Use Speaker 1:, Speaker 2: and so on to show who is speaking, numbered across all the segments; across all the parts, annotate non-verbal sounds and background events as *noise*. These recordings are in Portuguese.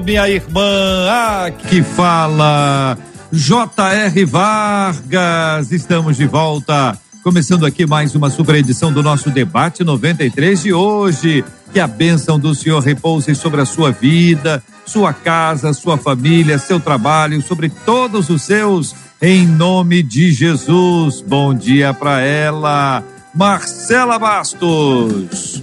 Speaker 1: minha irmã. Ah, que fala. J.R. Vargas. Estamos de volta. Começando aqui mais uma super edição do nosso debate 93 de hoje. Que a bênção do Senhor repouse sobre a sua vida, sua casa, sua família, seu trabalho, sobre todos os seus, em nome de Jesus. Bom dia para ela, Marcela Bastos.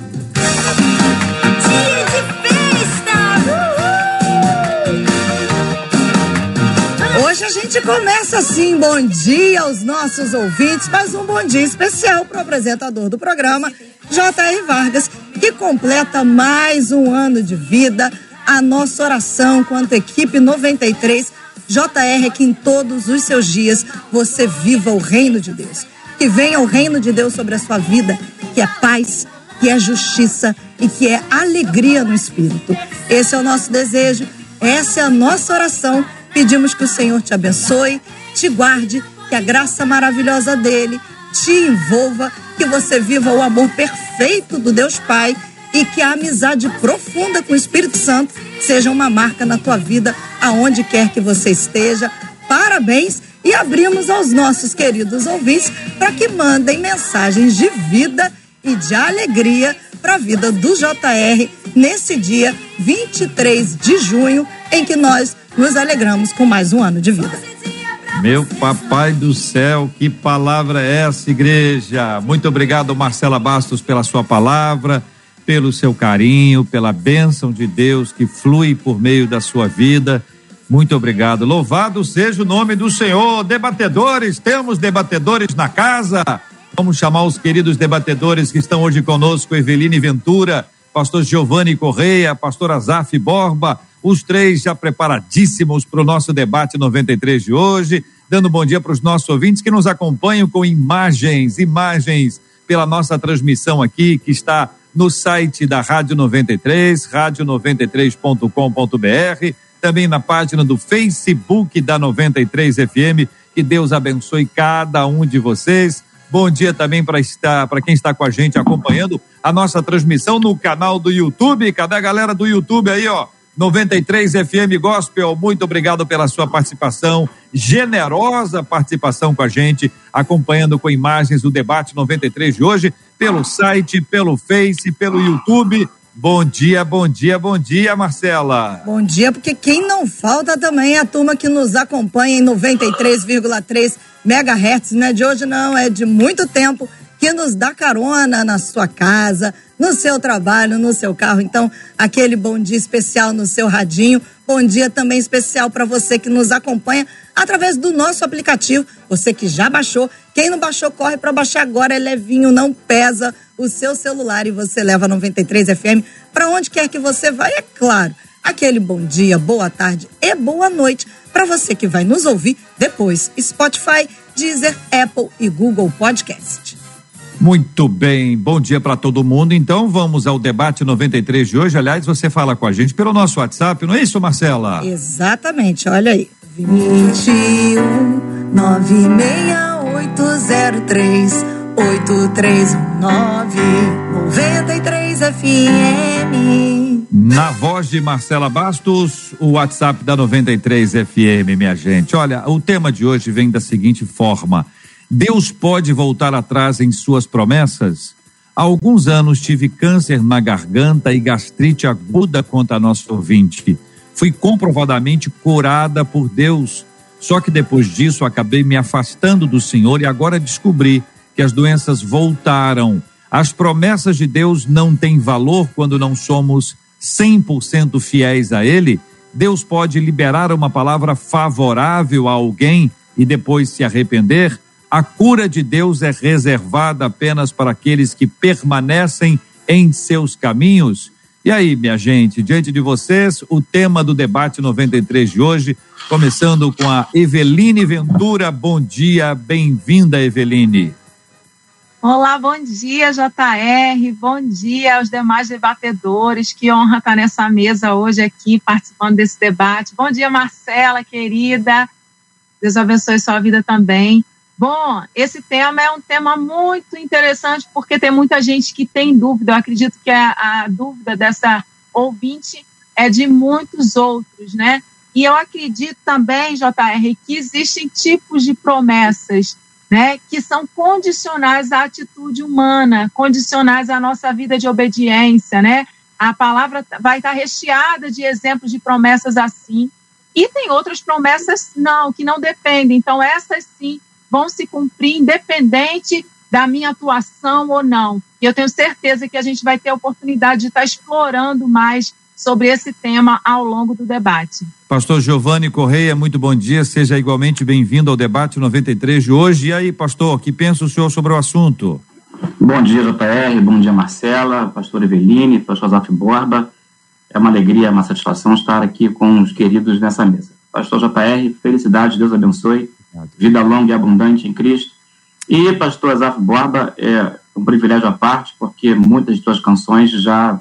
Speaker 2: Hoje a gente começa assim, bom dia aos nossos ouvintes, mas um bom dia especial para o apresentador do programa, J.R. Vargas, que completa mais um ano de vida. A nossa oração quanto equipe 93, JR, que em todos os seus dias você viva o reino de Deus. Que venha o reino de Deus sobre a sua vida, que é paz, que é justiça e que é alegria no espírito. Esse é o nosso desejo, essa é a nossa oração. Pedimos que o Senhor te abençoe, te guarde, que a graça maravilhosa dele te envolva, que você viva o amor perfeito do Deus Pai e que a amizade profunda com o Espírito Santo seja uma marca na tua vida, aonde quer que você esteja. Parabéns e abrimos aos nossos queridos ouvintes para que mandem mensagens de vida e de alegria para a vida do JR nesse dia 23 de junho, em que nós nos alegramos com mais um ano de vida.
Speaker 1: Meu papai do céu, que palavra é essa, igreja? Muito obrigado, Marcela Bastos, pela sua palavra, pelo seu carinho, pela bênção de Deus que flui por meio da sua vida. Muito obrigado. Louvado seja o nome do Senhor. Debatedores, temos debatedores na casa. Vamos chamar os queridos debatedores que estão hoje conosco: Eveline Ventura, pastor Giovanni Correia, pastor Azaf Borba, os três já preparadíssimos para o nosso debate 93 de hoje, dando bom dia para os nossos ouvintes que nos acompanham com imagens, imagens pela nossa transmissão aqui, que está no site da Rádio 93, rádio93.com.br, também na página do Facebook da 93 FM. Que Deus abençoe cada um de vocês. Bom dia também para estar para quem está com a gente acompanhando a nossa transmissão no canal do YouTube. Cadê a galera do YouTube aí, ó? 93 FM Gospel, muito obrigado pela sua participação, generosa participação com a gente, acompanhando com imagens o debate 93 de hoje, pelo site, pelo Face, pelo YouTube. Bom dia, bom dia, bom dia, Marcela.
Speaker 2: Bom dia, porque quem não falta também é a turma que nos acompanha em 93,3 megahertz, não é de hoje não, é de muito tempo, que nos dá carona na sua casa, no seu trabalho, no seu carro. Então, aquele bom dia especial no seu radinho. Bom dia também especial para você que nos acompanha através do nosso aplicativo. Você que já baixou, quem não baixou, corre para baixar agora. É levinho, não pesa o seu celular e você leva 93 FM para onde quer que você vá. É claro, aquele bom dia, boa tarde e boa noite para você que vai nos ouvir depois. Spotify, Deezer, Apple e Google Podcast.
Speaker 1: Muito bem, bom dia para todo mundo. Então vamos ao debate 93 de hoje. Aliás, você fala com a gente pelo nosso WhatsApp, não é isso, Marcela?
Speaker 2: Exatamente, olha aí. 21 96803 8319 93 FM.
Speaker 1: Na voz de Marcela Bastos, o WhatsApp da 93 FM, minha gente. Olha, o tema de hoje vem da seguinte forma: Deus pode voltar atrás em suas promessas? Há alguns anos tive câncer na garganta e gastrite aguda contra a nossa ouvinte. Fui comprovadamente curada por Deus. Só que depois disso acabei me afastando do Senhor e agora descobri que as doenças voltaram. As promessas de Deus não têm valor quando não somos 100% fiéis a Ele. Deus pode liberar uma palavra favorável a alguém e depois se arrepender. A cura de Deus é reservada apenas para aqueles que permanecem em seus caminhos. E aí, minha gente, diante de vocês, o tema do debate 93 de hoje, começando com a Eveline Ventura. Bom dia, bem-vinda, Eveline.
Speaker 3: Olá, bom dia, JR. Bom dia aos demais debatedores. Que honra estar nessa mesa hoje aqui, participando desse debate. Bom dia, Marcela, querida. Deus abençoe sua vida também. Bom, esse tema é um tema muito interessante porque tem muita gente que tem dúvida. Eu acredito que a, a dúvida dessa ouvinte é de muitos outros, né? E eu acredito também, JR, que existem tipos de promessas, né, que são condicionais à atitude humana, condicionais à nossa vida de obediência, né? A palavra vai estar recheada de exemplos de promessas assim. E tem outras promessas não, que não dependem. Então essas sim vão se cumprir independente da minha atuação ou não. E eu tenho certeza que a gente vai ter a oportunidade de estar explorando mais sobre esse tema ao longo do debate.
Speaker 1: Pastor Giovanni Correia, muito bom dia, seja igualmente bem-vindo ao debate 93 de hoje. E aí, pastor, o que pensa o senhor sobre o assunto?
Speaker 4: Bom dia, JR, bom dia, Marcela, pastor Eveline, pastor Zaf Borba. É uma alegria, uma satisfação estar aqui com os queridos nessa mesa. Pastor JR, felicidade, Deus abençoe vida longa e abundante em Cristo. E pastor Azaf Borba é um privilégio à parte, porque muitas de suas canções já,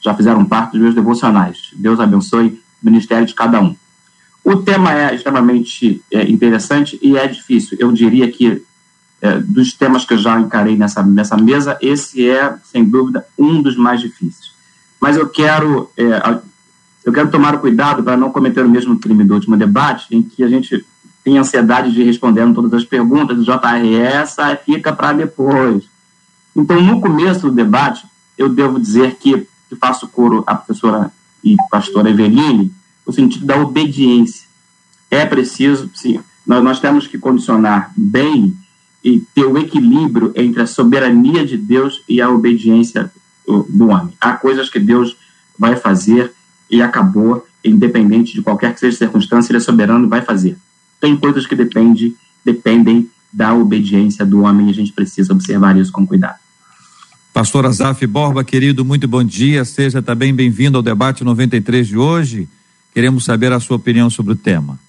Speaker 4: já fizeram parte dos meus devocionais. Deus abençoe o ministério de cada um. O tema é extremamente é, interessante e é difícil. Eu diria que é, dos temas que eu já encarei nessa, nessa mesa, esse é, sem dúvida, um dos mais difíceis. Mas eu quero, é, eu quero tomar cuidado para não cometer o mesmo crime do último debate, em que a gente tem ansiedade de responder todas as perguntas, do JR, essa fica para depois. Então, no começo do debate, eu devo dizer que, que faço coro à professora e pastora Eveline, no sentido da obediência. É preciso, sim, nós, nós temos que condicionar bem e ter o equilíbrio entre a soberania de Deus e a obediência do homem. Há coisas que Deus vai fazer e acabou, independente de qualquer que seja circunstância, ele é soberano e vai fazer tem coisas que depende, dependem da obediência do homem e a gente precisa observar isso com cuidado.
Speaker 1: Pastor Azaf Borba, querido, muito bom dia. Seja também bem-vindo ao debate 93 de hoje. Queremos saber a sua opinião sobre o tema.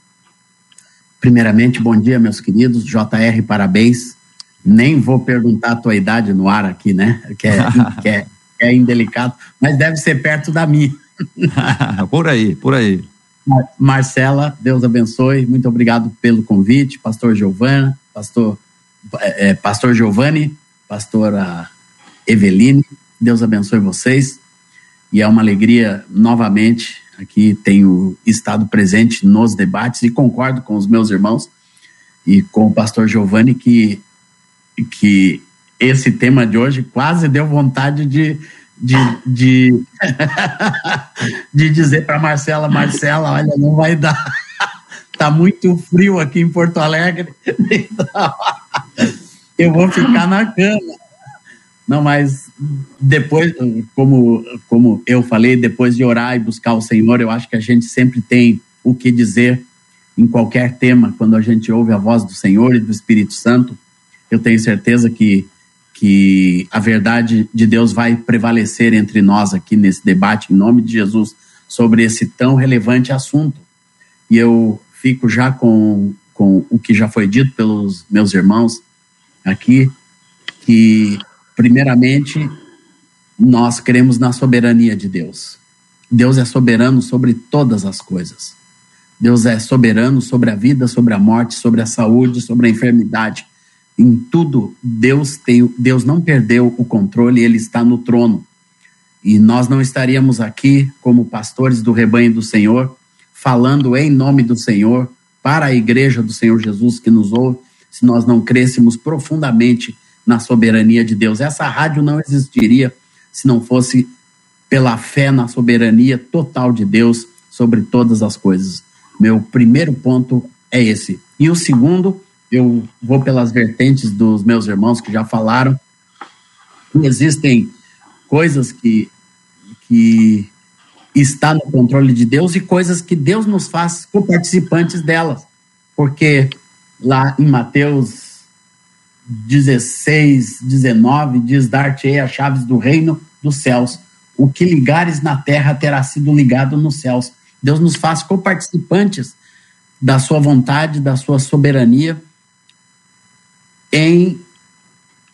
Speaker 5: Primeiramente, bom dia, meus queridos. JR, parabéns. Nem vou perguntar a tua idade no ar aqui, né? Que é, *laughs* que é, é indelicado, mas deve ser perto da minha. *laughs*
Speaker 1: por aí, por aí.
Speaker 5: Marcela, Deus abençoe. Muito obrigado pelo convite, Pastor Giovanni, Pastor, é, é, Pastor Giovanni, Pastora Eveline. Deus abençoe vocês. E é uma alegria novamente aqui tenho estado presente nos debates e concordo com os meus irmãos e com o Pastor Giovanni que que esse tema de hoje quase deu vontade de de, de, de dizer para Marcela, Marcela, olha, não vai dar. tá muito frio aqui em Porto Alegre. Eu vou ficar na cama. Não, mas depois, como, como eu falei, depois de orar e buscar o Senhor, eu acho que a gente sempre tem o que dizer em qualquer tema, quando a gente ouve a voz do Senhor e do Espírito Santo. Eu tenho certeza que que a verdade de Deus vai prevalecer entre nós aqui nesse debate, em nome de Jesus, sobre esse tão relevante assunto. E eu fico já com, com o que já foi dito pelos meus irmãos aqui, que, primeiramente, nós cremos na soberania de Deus. Deus é soberano sobre todas as coisas. Deus é soberano sobre a vida, sobre a morte, sobre a saúde, sobre a enfermidade em tudo, Deus tem, Deus não perdeu o controle, ele está no trono. E nós não estaríamos aqui como pastores do rebanho do Senhor, falando em nome do Senhor para a igreja do Senhor Jesus que nos ouve, se nós não crêssemos profundamente na soberania de Deus. Essa rádio não existiria se não fosse pela fé na soberania total de Deus sobre todas as coisas. Meu primeiro ponto é esse. E o segundo eu vou pelas vertentes dos meus irmãos que já falaram. Existem coisas que, que está no controle de Deus e coisas que Deus nos faz co-participantes delas. Porque lá em Mateus 16, 19, diz: Dar-te-ei as chaves do reino dos céus. o que ligares na terra terá sido ligado nos céus. Deus nos faz coparticipantes da sua vontade, da sua soberania em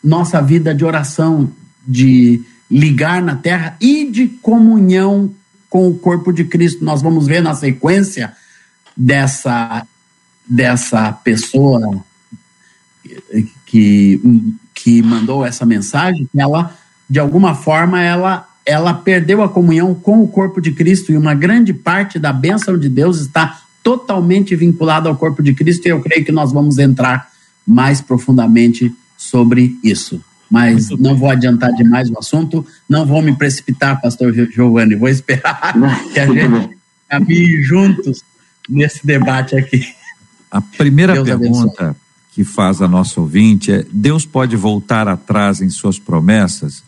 Speaker 5: nossa vida de oração, de ligar na terra e de comunhão com o corpo de Cristo. Nós vamos ver na sequência dessa, dessa pessoa que, que mandou essa mensagem, ela, de alguma forma, ela, ela perdeu a comunhão com o corpo de Cristo e uma grande parte da bênção de Deus está totalmente vinculada ao corpo de Cristo e eu creio que nós vamos entrar mais profundamente sobre isso. Mas Muito não bem. vou adiantar demais o assunto, não vou me precipitar, pastor Giovanni, vou esperar *laughs* que a gente caminhe juntos nesse debate aqui.
Speaker 1: A primeira Deus pergunta abençoe. que faz a nossa ouvinte é: Deus pode voltar atrás em suas promessas?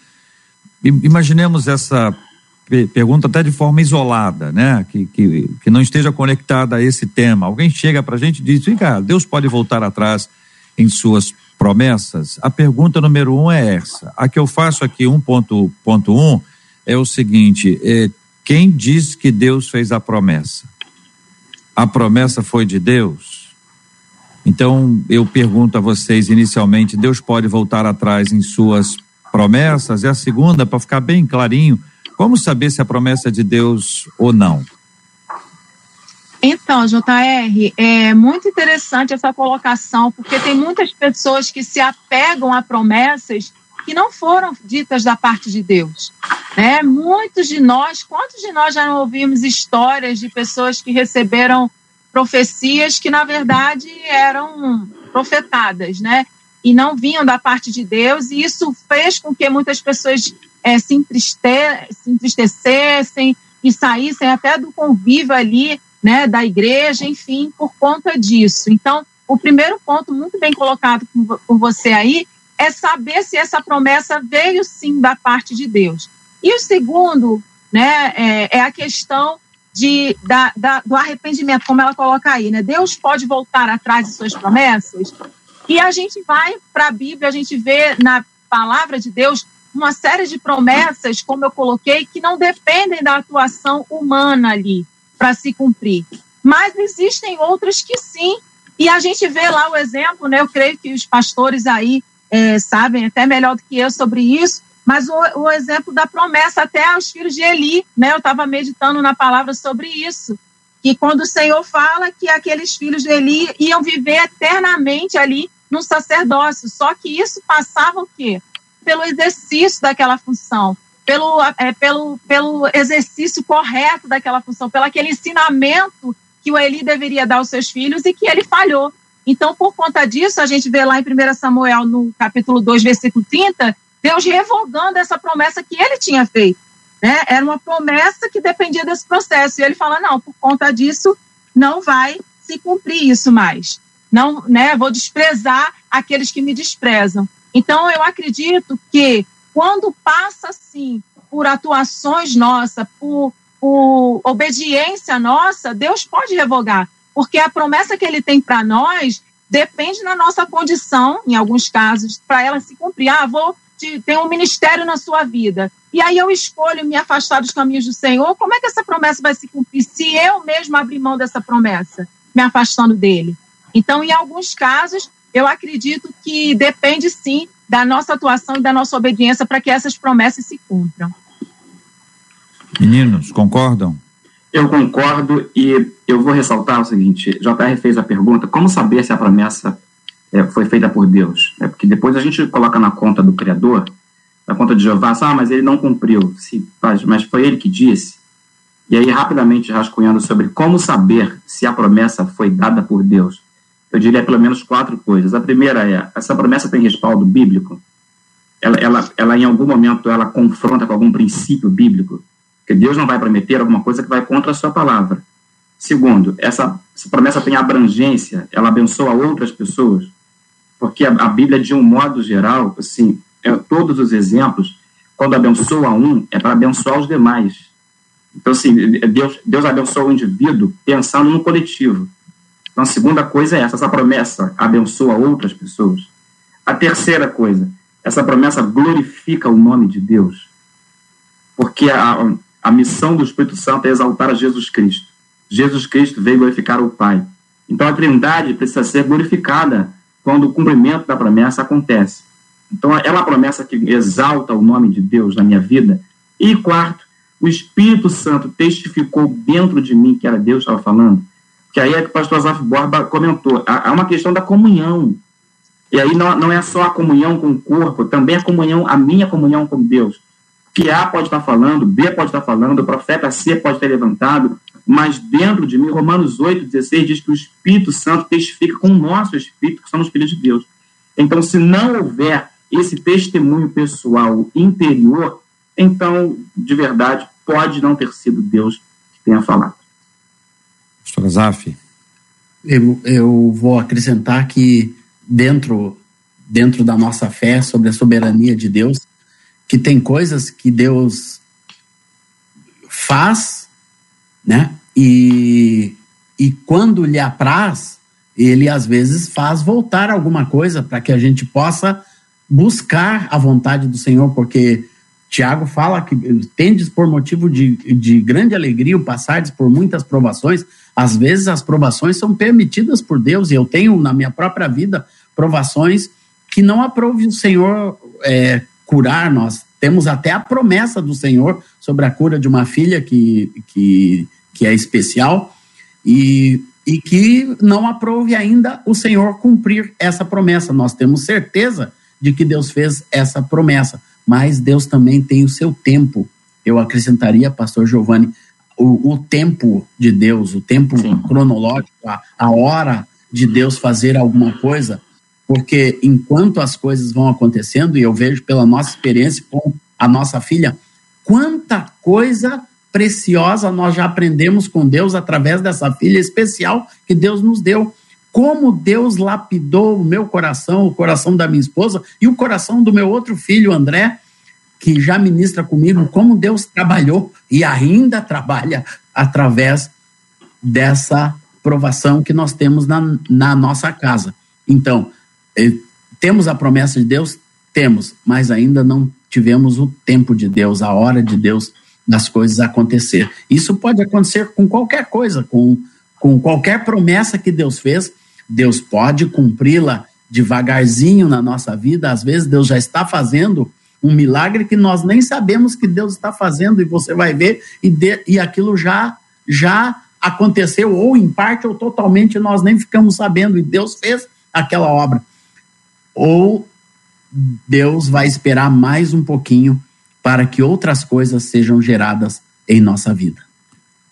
Speaker 1: Imaginemos essa pergunta até de forma isolada, né? Que, que, que não esteja conectada a esse tema. Alguém chega para a gente e diz: cara, Deus pode voltar atrás em suas promessas? A pergunta número um é essa. A que eu faço aqui, 1.1, um, é o seguinte: é, quem diz que Deus fez a promessa? A promessa foi de Deus? Então, eu pergunto a vocês inicialmente: Deus pode voltar atrás em suas promessas? E a segunda, para ficar bem clarinho, como saber se a promessa é de Deus ou não?
Speaker 3: Então, JR, é muito interessante essa colocação, porque tem muitas pessoas que se apegam a promessas que não foram ditas da parte de Deus. Né? Muitos de nós, quantos de nós já não ouvimos histórias de pessoas que receberam profecias que, na verdade, eram profetadas, né? E não vinham da parte de Deus, e isso fez com que muitas pessoas é, se, entriste se entristecessem e saíssem até do convívio ali, né, da igreja, enfim, por conta disso. Então, o primeiro ponto, muito bem colocado por você aí, é saber se essa promessa veio sim da parte de Deus. E o segundo, né, é, é a questão de, da, da, do arrependimento, como ela coloca aí, né? Deus pode voltar atrás de suas promessas. E a gente vai para a Bíblia, a gente vê na palavra de Deus uma série de promessas, como eu coloquei, que não dependem da atuação humana ali para se cumprir. Mas existem outras que sim. E a gente vê lá o exemplo, né? Eu creio que os pastores aí é, sabem até melhor do que eu sobre isso, mas o, o exemplo da promessa até aos filhos de Eli, né? Eu estava meditando na palavra sobre isso. E quando o Senhor fala que aqueles filhos de Eli iam viver eternamente ali no sacerdócio, só que isso passava o quê? pelo exercício daquela função, pelo, é, pelo, pelo exercício correto daquela função, pelo aquele ensinamento que o Eli deveria dar aos seus filhos e que ele falhou. Então, por conta disso, a gente vê lá em 1 Samuel, no capítulo 2, versículo 30, Deus revogando essa promessa que ele tinha feito. Né? Era uma promessa que dependia desse processo. E ele fala: não, por conta disso, não vai se cumprir isso mais. Não, né? Vou desprezar aqueles que me desprezam. Então, eu acredito que quando passa, assim, por atuações nossas, por, por obediência nossa, Deus pode revogar, porque a promessa que ele tem para nós depende da nossa condição, em alguns casos, para ela se cumprir. Ah, vou ter um ministério na sua vida. E aí eu escolho me afastar dos caminhos do Senhor. Como é que essa promessa vai se cumprir se eu mesmo abrir mão dessa promessa, me afastando dele? Então, em alguns casos, eu acredito que depende sim da nossa atuação e da nossa obediência para que essas promessas se cumpram.
Speaker 1: Meninos, concordam?
Speaker 4: Eu concordo e eu vou ressaltar o seguinte: JR fez a pergunta, como saber se a promessa é, foi feita por Deus? É porque depois a gente coloca na conta do Criador, na conta de Jeová, ah, mas ele não cumpriu, se, mas foi ele que disse. E aí, rapidamente rascunhando sobre como saber se a promessa foi dada por Deus eu diria pelo menos quatro coisas. A primeira é, essa promessa tem respaldo bíblico? Ela, ela, ela em algum momento, ela confronta com algum princípio bíblico? Porque Deus não vai prometer alguma coisa que vai contra a sua palavra. Segundo, essa, essa promessa tem abrangência, ela abençoa outras pessoas, porque a, a Bíblia, de um modo geral, assim, é, todos os exemplos, quando abençoa um, é para abençoar os demais. Então, assim, Deus, Deus abençoa o indivíduo pensando no coletivo. Então, a segunda coisa é essa: essa promessa abençoa outras pessoas. A terceira coisa, essa promessa glorifica o nome de Deus. porque a, a missão do Espírito Santo é exaltar a Jesus Cristo. Jesus Cristo veio glorificar o Pai. Então a Trindade precisa ser glorificada quando o cumprimento da promessa acontece. Então é uma promessa que exalta o nome de Deus na minha vida. E quarto, o Espírito Santo testificou dentro de mim que era Deus que estava falando. Que aí é que o pastor Azaf Borba comentou. Há uma questão da comunhão. E aí não, não é só a comunhão com o corpo, também a comunhão, a minha comunhão com Deus. Que A pode estar falando, B pode estar falando, o profeta C pode ter levantado, mas dentro de mim, Romanos 8, 16 diz que o Espírito Santo testifica com o nosso espírito, que somos filhos de Deus. Então, se não houver esse testemunho pessoal interior, então, de verdade, pode não ter sido Deus que tenha falado.
Speaker 1: Pastor Azaf.
Speaker 5: Eu, eu vou acrescentar que dentro, dentro da nossa fé sobre a soberania de Deus, que tem coisas que Deus faz, né? E, e quando lhe apraz, ele às vezes faz voltar alguma coisa para que a gente possa buscar a vontade do Senhor, porque Tiago fala que tendes por motivo de, de grande alegria o passares por muitas provações. Às vezes as provações são permitidas por Deus, e eu tenho na minha própria vida provações que não aprove o Senhor é, curar nós. Temos até a promessa do Senhor sobre a cura de uma filha que, que, que é especial e, e que não aprove ainda o Senhor cumprir essa promessa. Nós temos certeza de que Deus fez essa promessa, mas Deus também tem o seu tempo. Eu acrescentaria, pastor Giovanni, o, o tempo de Deus, o tempo Sim. cronológico, a, a hora de Deus fazer alguma coisa, porque enquanto as coisas vão acontecendo, e eu vejo pela nossa experiência com a nossa filha, quanta coisa preciosa nós já aprendemos com Deus através dessa filha especial que Deus nos deu. Como Deus lapidou o meu coração, o coração da minha esposa e o coração do meu outro filho, André, que já ministra comigo, como Deus trabalhou e ainda trabalha através dessa provação que nós temos na, na nossa casa. Então, temos a promessa de Deus? Temos, mas ainda não tivemos o tempo de Deus, a hora de Deus das coisas acontecer. Isso pode acontecer com qualquer coisa, com, com qualquer promessa que Deus fez, Deus pode cumpri-la devagarzinho na nossa vida. Às vezes Deus já está fazendo um milagre que nós nem sabemos que Deus está fazendo e você vai ver e, de, e aquilo já já aconteceu ou em parte ou totalmente nós nem ficamos sabendo e Deus fez aquela obra ou Deus vai esperar mais um pouquinho para que outras coisas sejam geradas em nossa vida.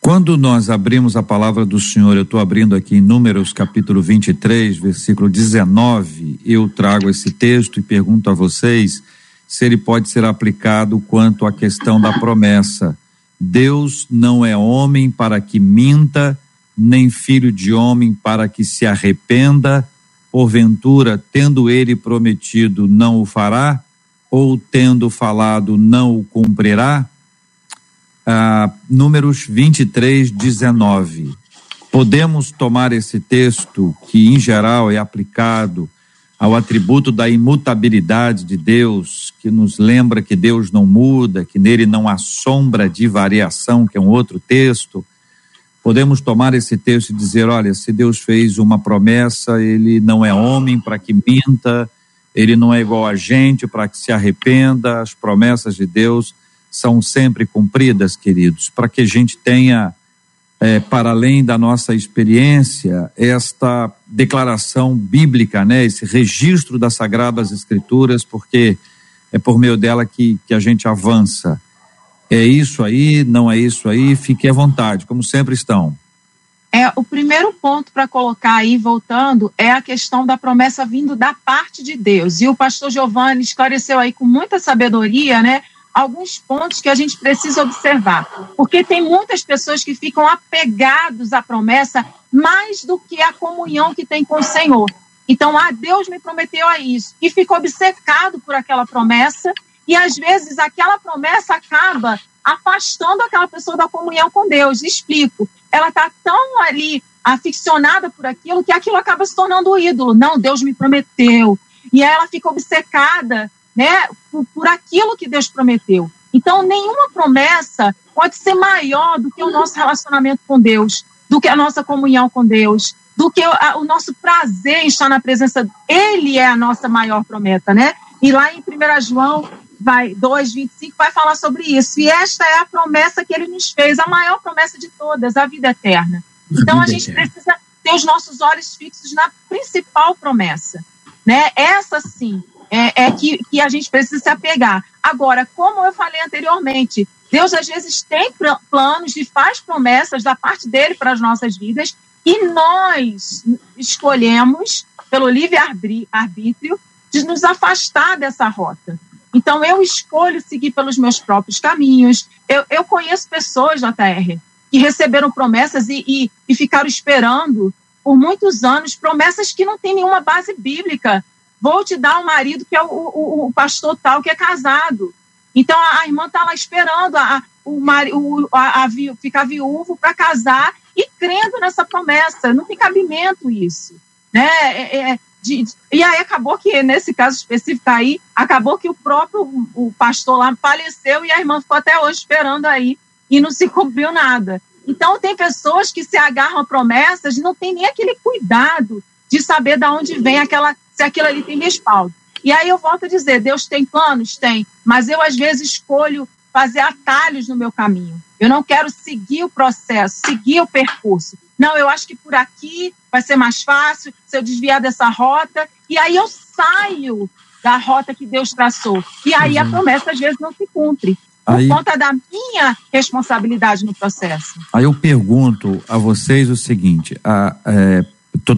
Speaker 1: Quando nós abrimos a palavra do Senhor, eu estou abrindo aqui em Números capítulo 23, versículo 19, eu trago esse texto e pergunto a vocês se ele pode ser aplicado quanto à questão da promessa. Deus não é homem para que minta, nem filho de homem para que se arrependa porventura, tendo ele prometido, não o fará? Ou tendo falado, não o cumprirá? Ah, números 23, 19. Podemos tomar esse texto, que em geral é aplicado ao atributo da imutabilidade de Deus, que nos lembra que Deus não muda, que nele não há sombra de variação, que é um outro texto, podemos tomar esse texto e dizer: olha, se Deus fez uma promessa, ele não é homem para que minta, ele não é igual a gente para que se arrependa, as promessas de Deus são sempre cumpridas, queridos, para que a gente tenha, é, para além da nossa experiência, esta declaração bíblica, né, esse registro das Sagradas Escrituras, porque é por meio dela que, que a gente avança é isso aí, não é isso aí, fique à vontade, como sempre estão.
Speaker 3: É, o primeiro ponto para colocar aí, voltando, é a questão da promessa vindo da parte de Deus. E o pastor Giovanni esclareceu aí com muita sabedoria, né? Alguns pontos que a gente precisa observar. Porque tem muitas pessoas que ficam apegados à promessa mais do que a comunhão que tem com o Senhor. Então, ah, Deus me prometeu a isso. E fica obcecado por aquela promessa e às vezes aquela promessa acaba afastando aquela pessoa da comunhão com Deus. Explico. Ela está tão ali aficionada por aquilo que aquilo acaba se tornando o ídolo. Não, Deus me prometeu. E ela fica obcecada né, por, por aquilo que Deus prometeu. Então, nenhuma promessa pode ser maior do que o nosso relacionamento com Deus, do que a nossa comunhão com Deus, do que o, nosso prazer em estar na presença. Ele é a nossa maior promessa, né? E lá em 1 João vai 2:25 vai falar sobre isso. E esta é a promessa que ele nos fez, a maior promessa de todas, a vida eterna. Então a gente precisa ter os nossos olhos fixos na principal promessa, né? Essa sim é, é que, que a gente precisa se apegar. Agora, como eu falei anteriormente, Deus às vezes tem planos e faz promessas da parte dele para as nossas vidas e nós escolhemos, pelo livre-arbítrio, de nos afastar dessa rota. Então, eu escolho seguir pelos meus próprios caminhos. Eu, eu conheço pessoas, JR, que receberam promessas e, e, e ficaram esperando por muitos anos promessas que não têm nenhuma base bíblica. Vou te dar um marido que é o, o, o pastor tal que é casado. Então, a, a irmã está lá esperando a, o, o, a, a, ficar viúvo para casar e crendo nessa promessa. Não tem cabimento isso. Né? É, é, de, e aí acabou que, nesse caso específico aí, acabou que o próprio o pastor lá faleceu e a irmã ficou até hoje esperando aí e não se cumpriu nada. Então, tem pessoas que se agarram a promessas e não tem nem aquele cuidado de saber de onde vem aquela, se aquilo ali tem respaldo. E aí eu volto a dizer, Deus tem planos? Tem, mas eu às vezes escolho fazer atalhos no meu caminho. Eu não quero seguir o processo, seguir o percurso. Não, eu acho que por aqui vai ser mais fácil se eu desviar dessa rota. E aí eu saio da rota que Deus traçou. E aí a uhum. promessa às vezes não se cumpre. Por aí, conta da minha responsabilidade no processo.
Speaker 1: Aí eu pergunto a vocês o seguinte: estou é,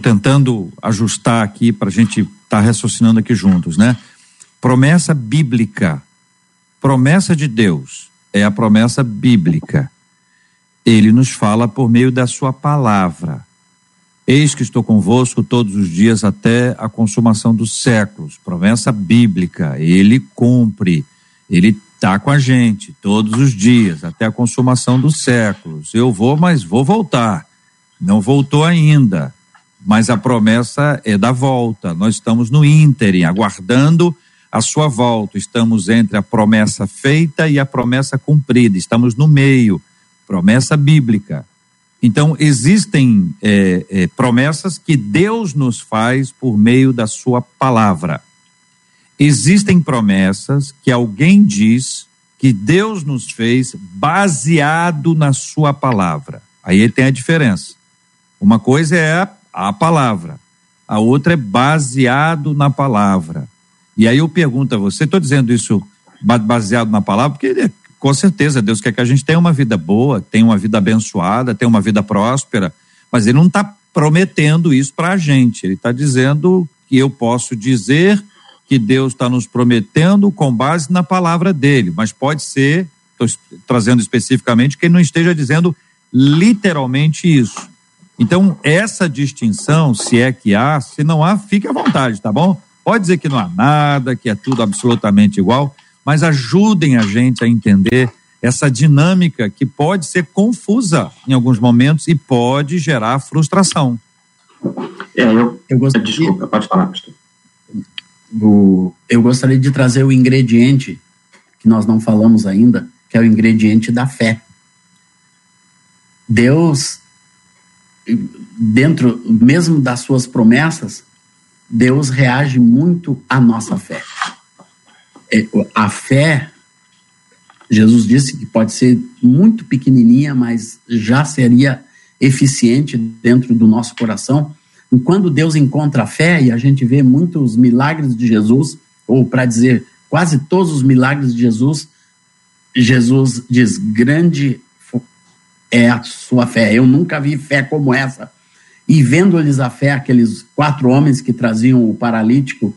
Speaker 1: tentando ajustar aqui para a gente estar tá raciocinando aqui juntos, né? Promessa bíblica, promessa de Deus é a promessa bíblica. Ele nos fala por meio da sua palavra. Eis que estou convosco todos os dias até a consumação dos séculos. Promessa bíblica. Ele cumpre. Ele está com a gente todos os dias até a consumação dos séculos. Eu vou, mas vou voltar. Não voltou ainda, mas a promessa é da volta. Nós estamos no ínterim, aguardando a sua volta. Estamos entre a promessa feita e a promessa cumprida. Estamos no meio promessa bíblica. Então, existem é, é, promessas que Deus nos faz por meio da Sua palavra. Existem promessas que alguém diz que Deus nos fez baseado na Sua palavra. Aí tem a diferença. Uma coisa é a, a palavra, a outra é baseado na palavra. E aí eu pergunto a você, estou dizendo isso baseado na palavra, porque com certeza, Deus quer que a gente tenha uma vida boa, tenha uma vida abençoada, tenha uma vida próspera, mas Ele não está prometendo isso para a gente. Ele está dizendo que eu posso dizer que Deus está nos prometendo com base na palavra dele, mas pode ser, estou trazendo especificamente, que ele não esteja dizendo literalmente isso. Então, essa distinção, se é que há, se não há, fique à vontade, tá bom? Pode dizer que não há nada, que é tudo absolutamente igual, mas ajudem a gente a entender essa dinâmica que pode ser confusa em alguns momentos e pode gerar frustração.
Speaker 4: É, eu, eu gostaria, desculpa, pode falar, pastor.
Speaker 5: O, eu gostaria de trazer o ingrediente que nós não falamos ainda, que é o ingrediente da fé. Deus, dentro mesmo das suas promessas, Deus reage muito à nossa fé. É, a fé, Jesus disse que pode ser muito pequenininha, mas já seria eficiente dentro do nosso coração. E quando Deus encontra a fé, e a gente vê muitos milagres de Jesus, ou para dizer quase todos os milagres de Jesus, Jesus diz: grande é a sua fé. Eu nunca vi fé como essa. E vendo-lhes a fé, aqueles quatro homens que traziam o paralítico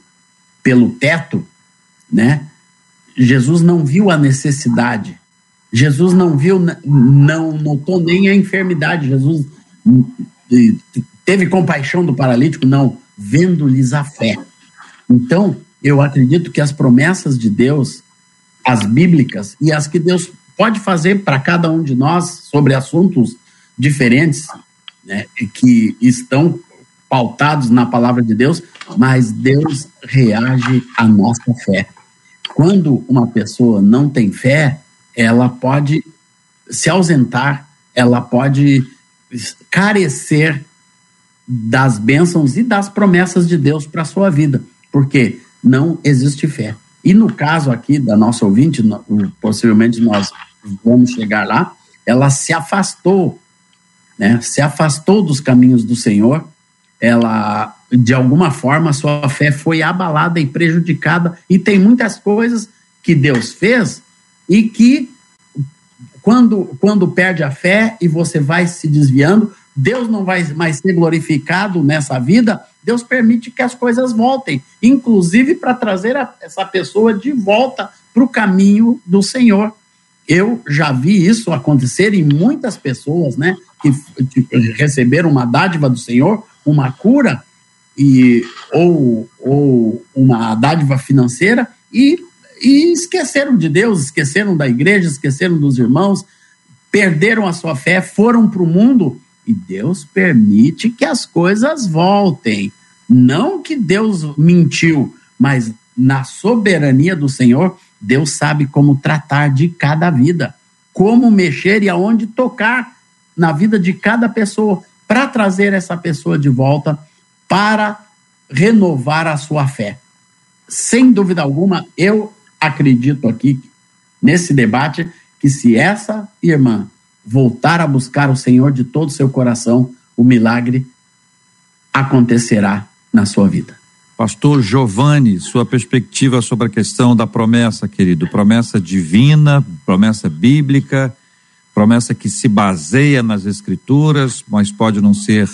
Speaker 5: pelo teto, né? Jesus não viu a necessidade. Jesus não viu, não notou nem a enfermidade. Jesus teve compaixão do paralítico, não, vendo-lhes a fé. Então, eu acredito que as promessas de Deus, as bíblicas e as que Deus pode fazer para cada um de nós sobre assuntos diferentes, né, que estão pautados na palavra de Deus, mas Deus reage à nossa fé. Quando uma pessoa não tem fé, ela pode se ausentar, ela pode carecer das bênçãos e das promessas de Deus para a sua vida, porque não existe fé. E no caso aqui da nossa ouvinte, possivelmente nós vamos chegar lá, ela se afastou, né? Se afastou dos caminhos do Senhor, ela de alguma forma sua fé foi abalada e prejudicada e tem muitas coisas que Deus fez e que quando quando perde a fé e você vai se desviando, Deus não vai mais ser glorificado nessa vida, Deus permite que as coisas voltem, inclusive para trazer a, essa pessoa de volta para o caminho do Senhor. Eu já vi isso acontecer em muitas pessoas, né, que, receberam uma dádiva do Senhor, uma cura e ou, ou uma dádiva financeira e, e esqueceram de Deus, esqueceram da igreja, esqueceram dos irmãos, perderam a sua fé, foram para o mundo e Deus permite que as coisas voltem. Não que Deus mentiu, mas na soberania do Senhor, Deus sabe como tratar de cada vida, como mexer e aonde tocar na vida de cada pessoa para trazer essa pessoa de volta para renovar a sua fé. Sem dúvida alguma, eu acredito aqui nesse debate que se essa irmã voltar a buscar o Senhor de todo o seu coração, o milagre acontecerá na sua vida.
Speaker 1: Pastor Giovanni, sua perspectiva sobre a questão da promessa, querido, promessa divina, promessa bíblica, promessa que se baseia nas escrituras, mas pode não ser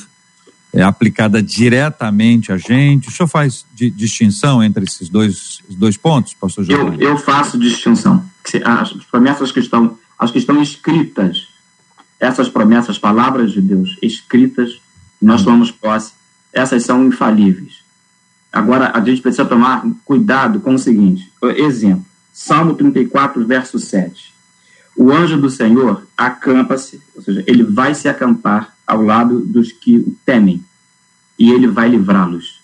Speaker 1: é, aplicada diretamente a gente. O senhor faz di distinção entre esses dois, dois pontos, pastor Giovanni?
Speaker 4: Eu, eu faço distinção. As promessas que estão, as que estão escritas essas promessas, palavras de Deus escritas, nós tomamos posse, essas são infalíveis. Agora, a gente precisa tomar cuidado com o seguinte: exemplo, Salmo 34, verso 7. O anjo do Senhor acampa-se, ou seja, ele vai se acampar ao lado dos que o temem, e ele vai livrá-los.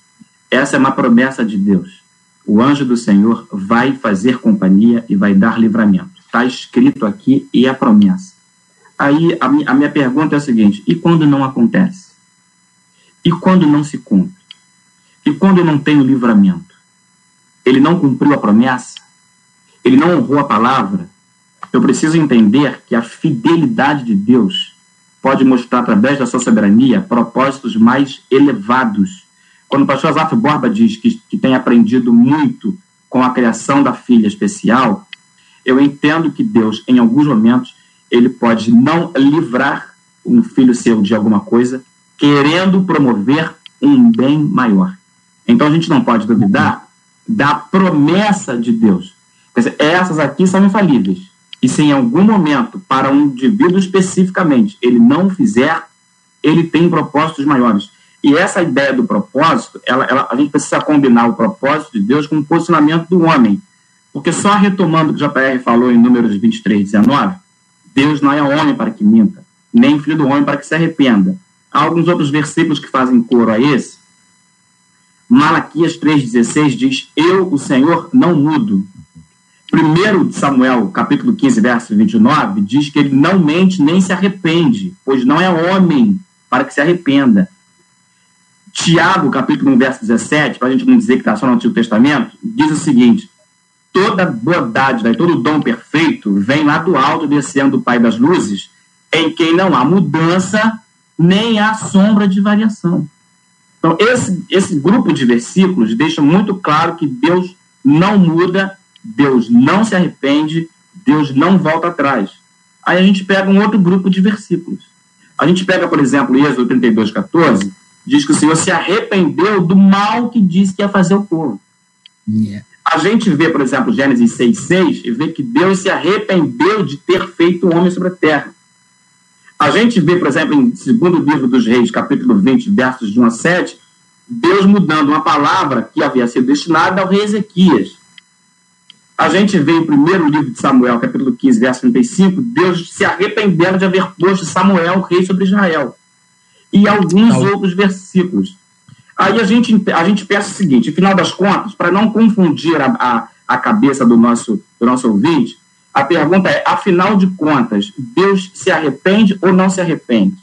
Speaker 4: Essa é uma promessa de Deus. O anjo do Senhor vai fazer companhia e vai dar livramento. Está escrito aqui e é promessa. Aí a, a minha pergunta é a seguinte: e quando não acontece? E quando não se cumpre? E quando não tem o livramento? Ele não cumpriu a promessa? Ele não honrou a palavra? Eu preciso entender que a fidelidade de Deus pode mostrar, através da sua soberania, propósitos mais elevados. Quando o pastor Azaf Borba diz que, que tem aprendido muito com a criação da filha especial, eu entendo que Deus, em alguns momentos, ele pode não livrar um filho seu de alguma coisa, querendo promover um bem maior. Então a gente não pode duvidar da promessa de Deus. Dizer, essas aqui são infalíveis. E se em algum momento, para um indivíduo especificamente, ele não fizer, ele tem propósitos maiores. E essa ideia do propósito, ela, ela, a gente precisa combinar o propósito de Deus com o posicionamento do homem. Porque só retomando o que o JR falou em Números 23, 19, Deus não é homem para que minta, nem filho do homem para que se arrependa. Há alguns outros versículos que fazem coro a esse. Malaquias 3,16 diz: Eu, o Senhor, não mudo. Primeiro Samuel, capítulo 15, verso 29, diz que ele não mente nem se arrepende, pois não é homem para que se arrependa. Tiago, capítulo 1, verso 17, para a gente não dizer que está só no Antigo Testamento, diz o seguinte: toda bondade, né, todo dom perfeito vem lá do alto, descendo do Pai das luzes, em quem não há mudança, nem há sombra de variação. Então, esse, esse grupo de versículos deixa muito claro que Deus não muda, Deus não se arrepende, Deus não volta atrás. Aí a gente pega um outro grupo de versículos. A gente pega, por exemplo, Êxodo 32, 14, diz que o Senhor se arrependeu do mal que disse que ia fazer o povo. Yeah. A gente vê, por exemplo, Gênesis 6,6 e vê que Deus se arrependeu de ter feito o homem sobre a terra. A gente vê, por exemplo, em segundo livro dos reis, capítulo 20, versos de 1 a 7, Deus mudando uma palavra que havia sido destinada ao rei Ezequias. A gente vê em primeiro livro de Samuel, capítulo 15, verso 35, Deus se arrependendo de haver posto Samuel rei sobre Israel. E alguns outros versículos. Aí a gente, a gente pensa o seguinte, no final das contas, para não confundir a, a, a, cabeça do nosso, do nosso ouvinte, A pergunta é: afinal de contas, Deus se arrepende ou não se arrepende?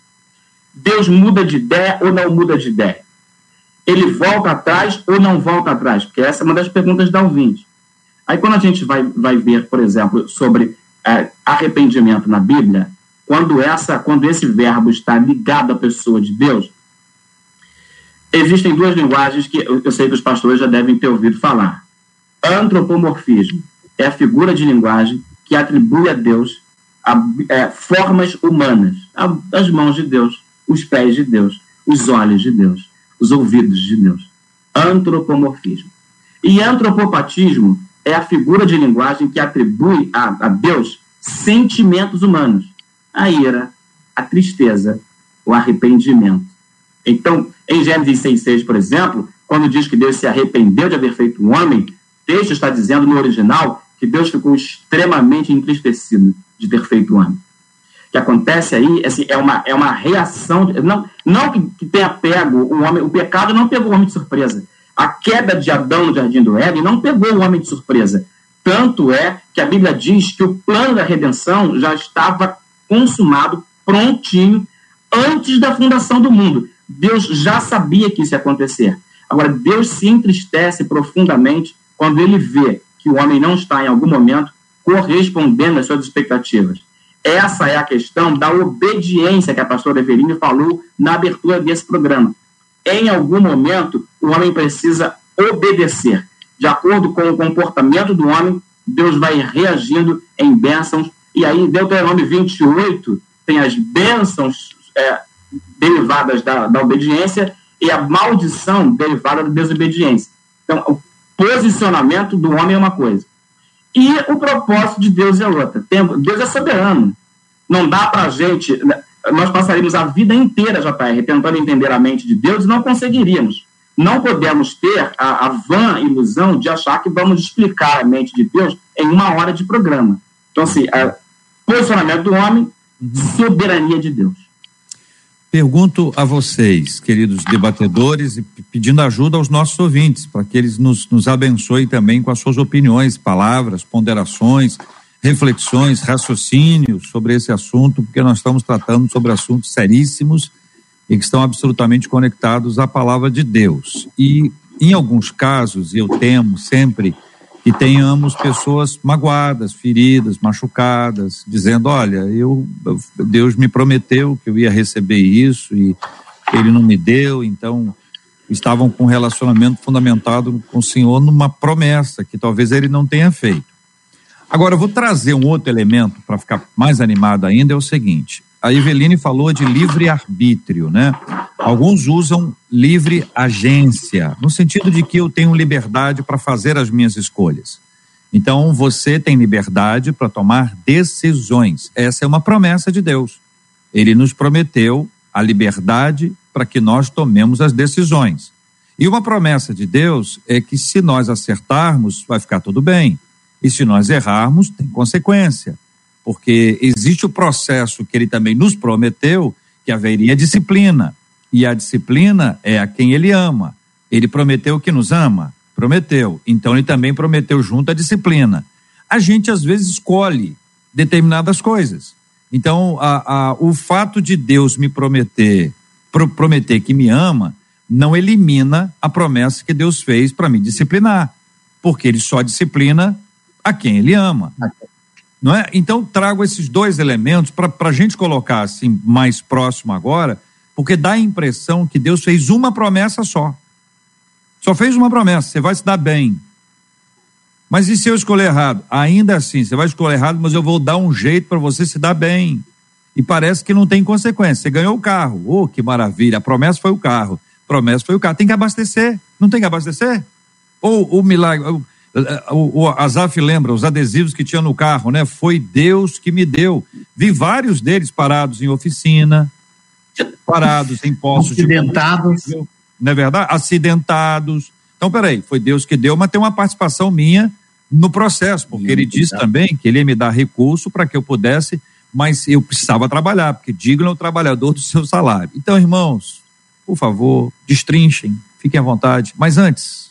Speaker 4: Deus muda de ideia ou não muda de ideia? Ele volta atrás ou não volta atrás? Porque essa é uma das perguntas da ouvinte. Aí, quando a gente vai, vai ver, por exemplo, sobre é, arrependimento na Bíblia, quando, essa, quando esse verbo está ligado à pessoa de Deus, existem duas linguagens que eu sei que os pastores já devem ter ouvido falar. Antropomorfismo é a figura de linguagem que atribui a Deus a, é, formas humanas, a, as mãos de Deus, os pés de Deus, os olhos de Deus, os ouvidos de Deus. Antropomorfismo. E antropopatismo é a figura de linguagem que atribui a, a Deus sentimentos humanos, a ira, a tristeza, o arrependimento. Então, em Gênesis 6,6, por exemplo, quando diz que Deus se arrependeu de haver feito um homem, o texto está dizendo no original que Deus ficou extremamente entristecido de ter feito o homem. O que acontece aí assim, é, uma, é uma reação, não, não que, que tenha pego o homem, o pecado não pegou o homem de surpresa. A queda de Adão no jardim do Éden não pegou o homem de surpresa. Tanto é que a Bíblia diz que o plano da redenção já estava consumado, prontinho, antes da fundação do mundo. Deus já sabia que isso ia acontecer. Agora, Deus se entristece profundamente quando ele vê que o homem não está, em algum momento, correspondendo às suas expectativas. Essa é a questão da obediência que a pastora Everine falou na abertura desse programa. Em algum momento, o homem precisa obedecer. De acordo com o comportamento do homem, Deus vai reagindo em bênçãos. E aí, Deuteronômio 28 tem as bênçãos é, derivadas da, da obediência e a maldição derivada da desobediência. Então, posicionamento do homem é uma coisa. E o propósito de Deus é outra. Deus é soberano. Não dá para a gente. Né, nós passaríamos a vida inteira, JR, tentando entender a mente de Deus e não conseguiríamos. Não podemos ter a, a vã ilusão de achar que vamos explicar a mente de Deus em uma hora de programa. Então, assim, posicionamento do homem, uhum. soberania de Deus.
Speaker 1: Pergunto a vocês, queridos debatedores, e pedindo ajuda aos nossos ouvintes, para que eles nos, nos abençoem também com as suas opiniões, palavras, ponderações, reflexões, raciocínios sobre esse assunto, porque nós estamos tratando sobre assuntos seríssimos e que estão absolutamente conectados à palavra de Deus. E, em alguns casos, eu temo sempre que tenhamos pessoas magoadas, feridas, machucadas, dizendo: olha, eu Deus me prometeu que eu ia receber isso e ele não me deu, então estavam com um relacionamento fundamentado com o Senhor numa promessa que talvez ele não tenha feito. Agora, eu vou trazer um outro elemento para ficar mais animado ainda: é o seguinte. A Eveline falou de livre arbítrio, né? Alguns usam livre agência, no sentido de que eu tenho liberdade para fazer as minhas escolhas. Então, você tem liberdade para tomar decisões. Essa é uma promessa de Deus. Ele nos prometeu a liberdade para que nós tomemos as decisões. E uma promessa de Deus é que se nós acertarmos, vai ficar tudo bem. E se nós errarmos, tem consequência. Porque existe o processo que ele também nos prometeu, que haveria disciplina e a disciplina é a quem ele ama. Ele prometeu que nos ama? Prometeu. Então ele também prometeu junto a disciplina. A gente às vezes escolhe determinadas coisas. Então, a, a, o fato de Deus me prometer, pro, prometer que me ama, não elimina a promessa que Deus fez para me disciplinar, porque Ele só disciplina a quem Ele ama. Não é? Então, trago esses dois elementos para a gente colocar assim mais próximo agora porque dá a impressão que Deus fez uma promessa só. Só fez uma promessa, você vai se dar bem. Mas e se eu escolher errado? Ainda assim, você vai escolher errado, mas eu vou dar um jeito para você se dar bem. E parece que não tem consequência. Você ganhou o carro. Oh, que maravilha. A promessa foi o carro. A promessa foi o carro. Tem que abastecer. Não tem que abastecer? Ou o milagre. O, o, o Azaf lembra os adesivos que tinha no carro, né? Foi Deus que me deu. Vi vários deles parados em oficina, parados em postos
Speaker 5: acidentados.
Speaker 1: de não é verdade? Acidentados. Então, peraí, foi Deus que deu, mas tem uma participação minha no processo, porque ele disse também que ele ia me dar recurso para que eu pudesse, mas eu precisava trabalhar, porque digno é o trabalhador do seu salário. Então, irmãos, por favor, destrinchem, fiquem à vontade. Mas antes,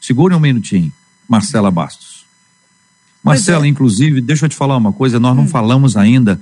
Speaker 1: segurem um minutinho, Marcela Bastos. Marcela, é. inclusive, deixa eu te falar uma coisa, nós não hum. falamos ainda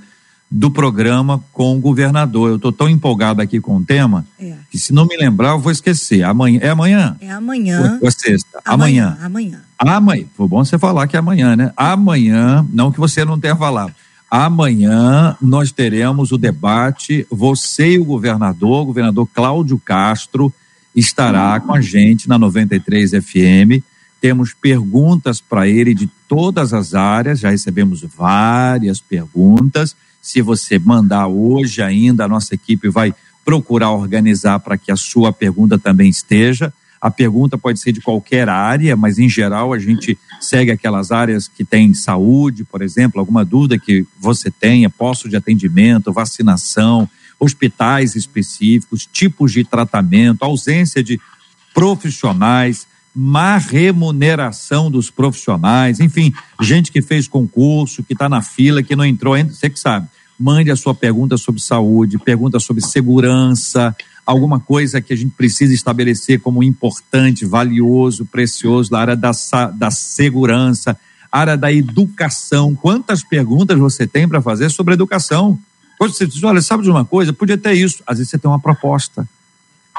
Speaker 1: do programa com o governador. Eu estou tão empolgado aqui com o tema é. que se não me lembrar eu vou esquecer. Amanhã é amanhã?
Speaker 2: É amanhã.
Speaker 1: Ou, sexta? Amanhã.
Speaker 2: Amanhã.
Speaker 1: Amanhã. Foi bom você falar que é amanhã, né? Amanhã, não que você não tenha falado. Amanhã nós teremos o debate. Você e o governador, o governador Cláudio Castro, estará com a gente na 93 FM. Temos perguntas para ele de todas as áreas, já recebemos várias perguntas se você mandar hoje ainda, a nossa equipe vai procurar organizar para que a sua pergunta também esteja. A pergunta pode ser de qualquer área, mas em geral a gente segue aquelas áreas que tem saúde, por exemplo, alguma dúvida que você tenha, posto de atendimento, vacinação, hospitais específicos, tipos de tratamento, ausência de profissionais, má remuneração dos profissionais, enfim, gente que fez concurso, que está na fila, que não entrou ainda, você que sabe. Mande a sua pergunta sobre saúde, pergunta sobre segurança, alguma coisa que a gente precisa estabelecer como importante, valioso, precioso na área da, da segurança, área da educação. Quantas perguntas você tem para fazer sobre educação? Quando você diz, olha, sabe de uma coisa? Podia ter isso. Às vezes você tem uma proposta.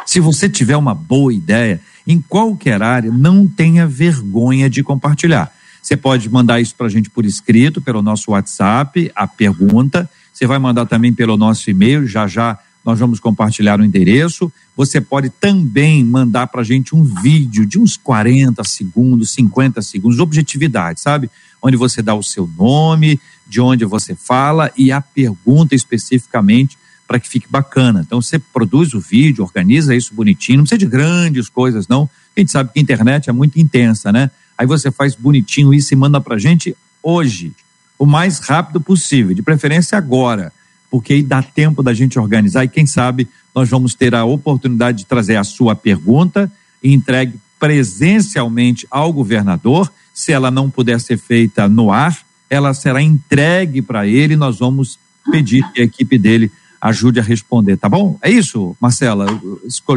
Speaker 1: Se você tiver uma boa ideia, em qualquer área, não tenha vergonha de compartilhar. Você pode mandar isso para a gente por escrito, pelo nosso WhatsApp, a pergunta. Você vai mandar também pelo nosso e-mail, já já nós vamos compartilhar o endereço. Você pode também mandar para a gente um vídeo de uns 40 segundos, 50 segundos, de objetividade, sabe? Onde você dá o seu nome, de onde você fala e a pergunta especificamente para que fique bacana. Então você produz o vídeo, organiza isso bonitinho, não precisa de grandes coisas não. A gente sabe que a internet é muito intensa, né? Aí você faz bonitinho isso e manda para gente hoje, o mais rápido possível, de preferência agora, porque aí dá tempo da gente organizar e quem sabe nós vamos ter a oportunidade de trazer a sua pergunta e entregue presencialmente ao governador. Se ela não puder ser feita no ar, ela será entregue para ele. Nós vamos pedir que a equipe dele ajude a responder, tá bom? É isso, Marcela?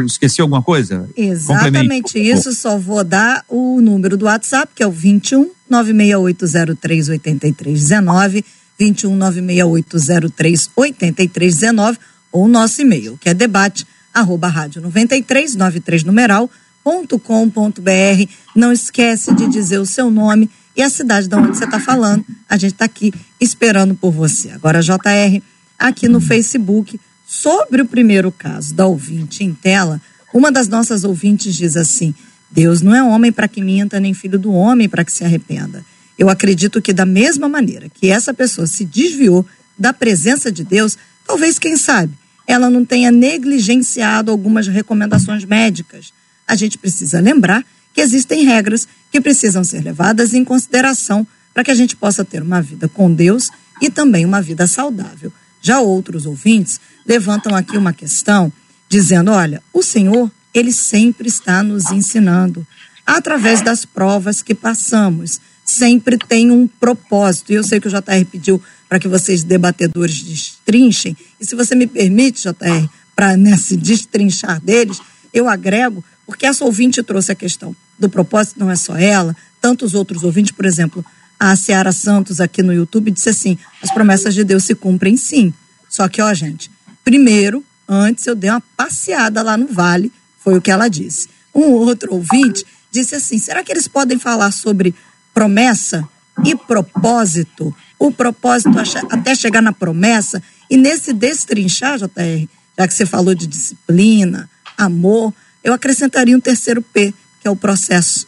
Speaker 1: Esqueci alguma coisa?
Speaker 2: Exatamente isso, só vou dar o número do WhatsApp, que é o 21 96803 8319, 21 96803 8319, ou o nosso e-mail, que é debate arroba rádio 93 93 numeral ponto com ponto br. Não esquece de dizer o seu nome e a cidade de onde você está falando. A gente está aqui esperando por você. Agora, JR aqui no Facebook sobre o primeiro caso da ouvinte em tela. Uma das nossas ouvintes diz assim: Deus não é homem para que minta, nem filho do homem para que se arrependa. Eu acredito que, da mesma maneira que essa pessoa se desviou da presença de Deus, talvez, quem sabe, ela não tenha negligenciado algumas recomendações médicas. A gente precisa lembrar que existem regras que precisam ser levadas em consideração para que a gente possa ter uma vida com Deus e também uma vida saudável. Já outros ouvintes levantam aqui uma questão dizendo: olha, o Senhor, ele sempre está nos ensinando através das provas que passamos. Sempre tem um propósito. E eu sei que o JR pediu para que vocês, debatedores, destrinchem. E se você me permite, JR, para nesse destrinchar deles, eu agrego, porque essa ouvinte trouxe a questão do propósito, não é só ela, tantos outros ouvintes, por exemplo, a Seara Santos aqui no YouTube disse assim: as promessas de Deus se cumprem sim. Só que, ó, gente, primeiro, antes eu dei uma passeada lá no vale, foi o que ela disse. Um outro ouvinte disse assim: será que eles podem falar sobre promessa e propósito? O propósito até chegar na promessa, e nesse destrinchar, JR, já que você falou de disciplina, amor, eu acrescentaria um terceiro P, que é o processo.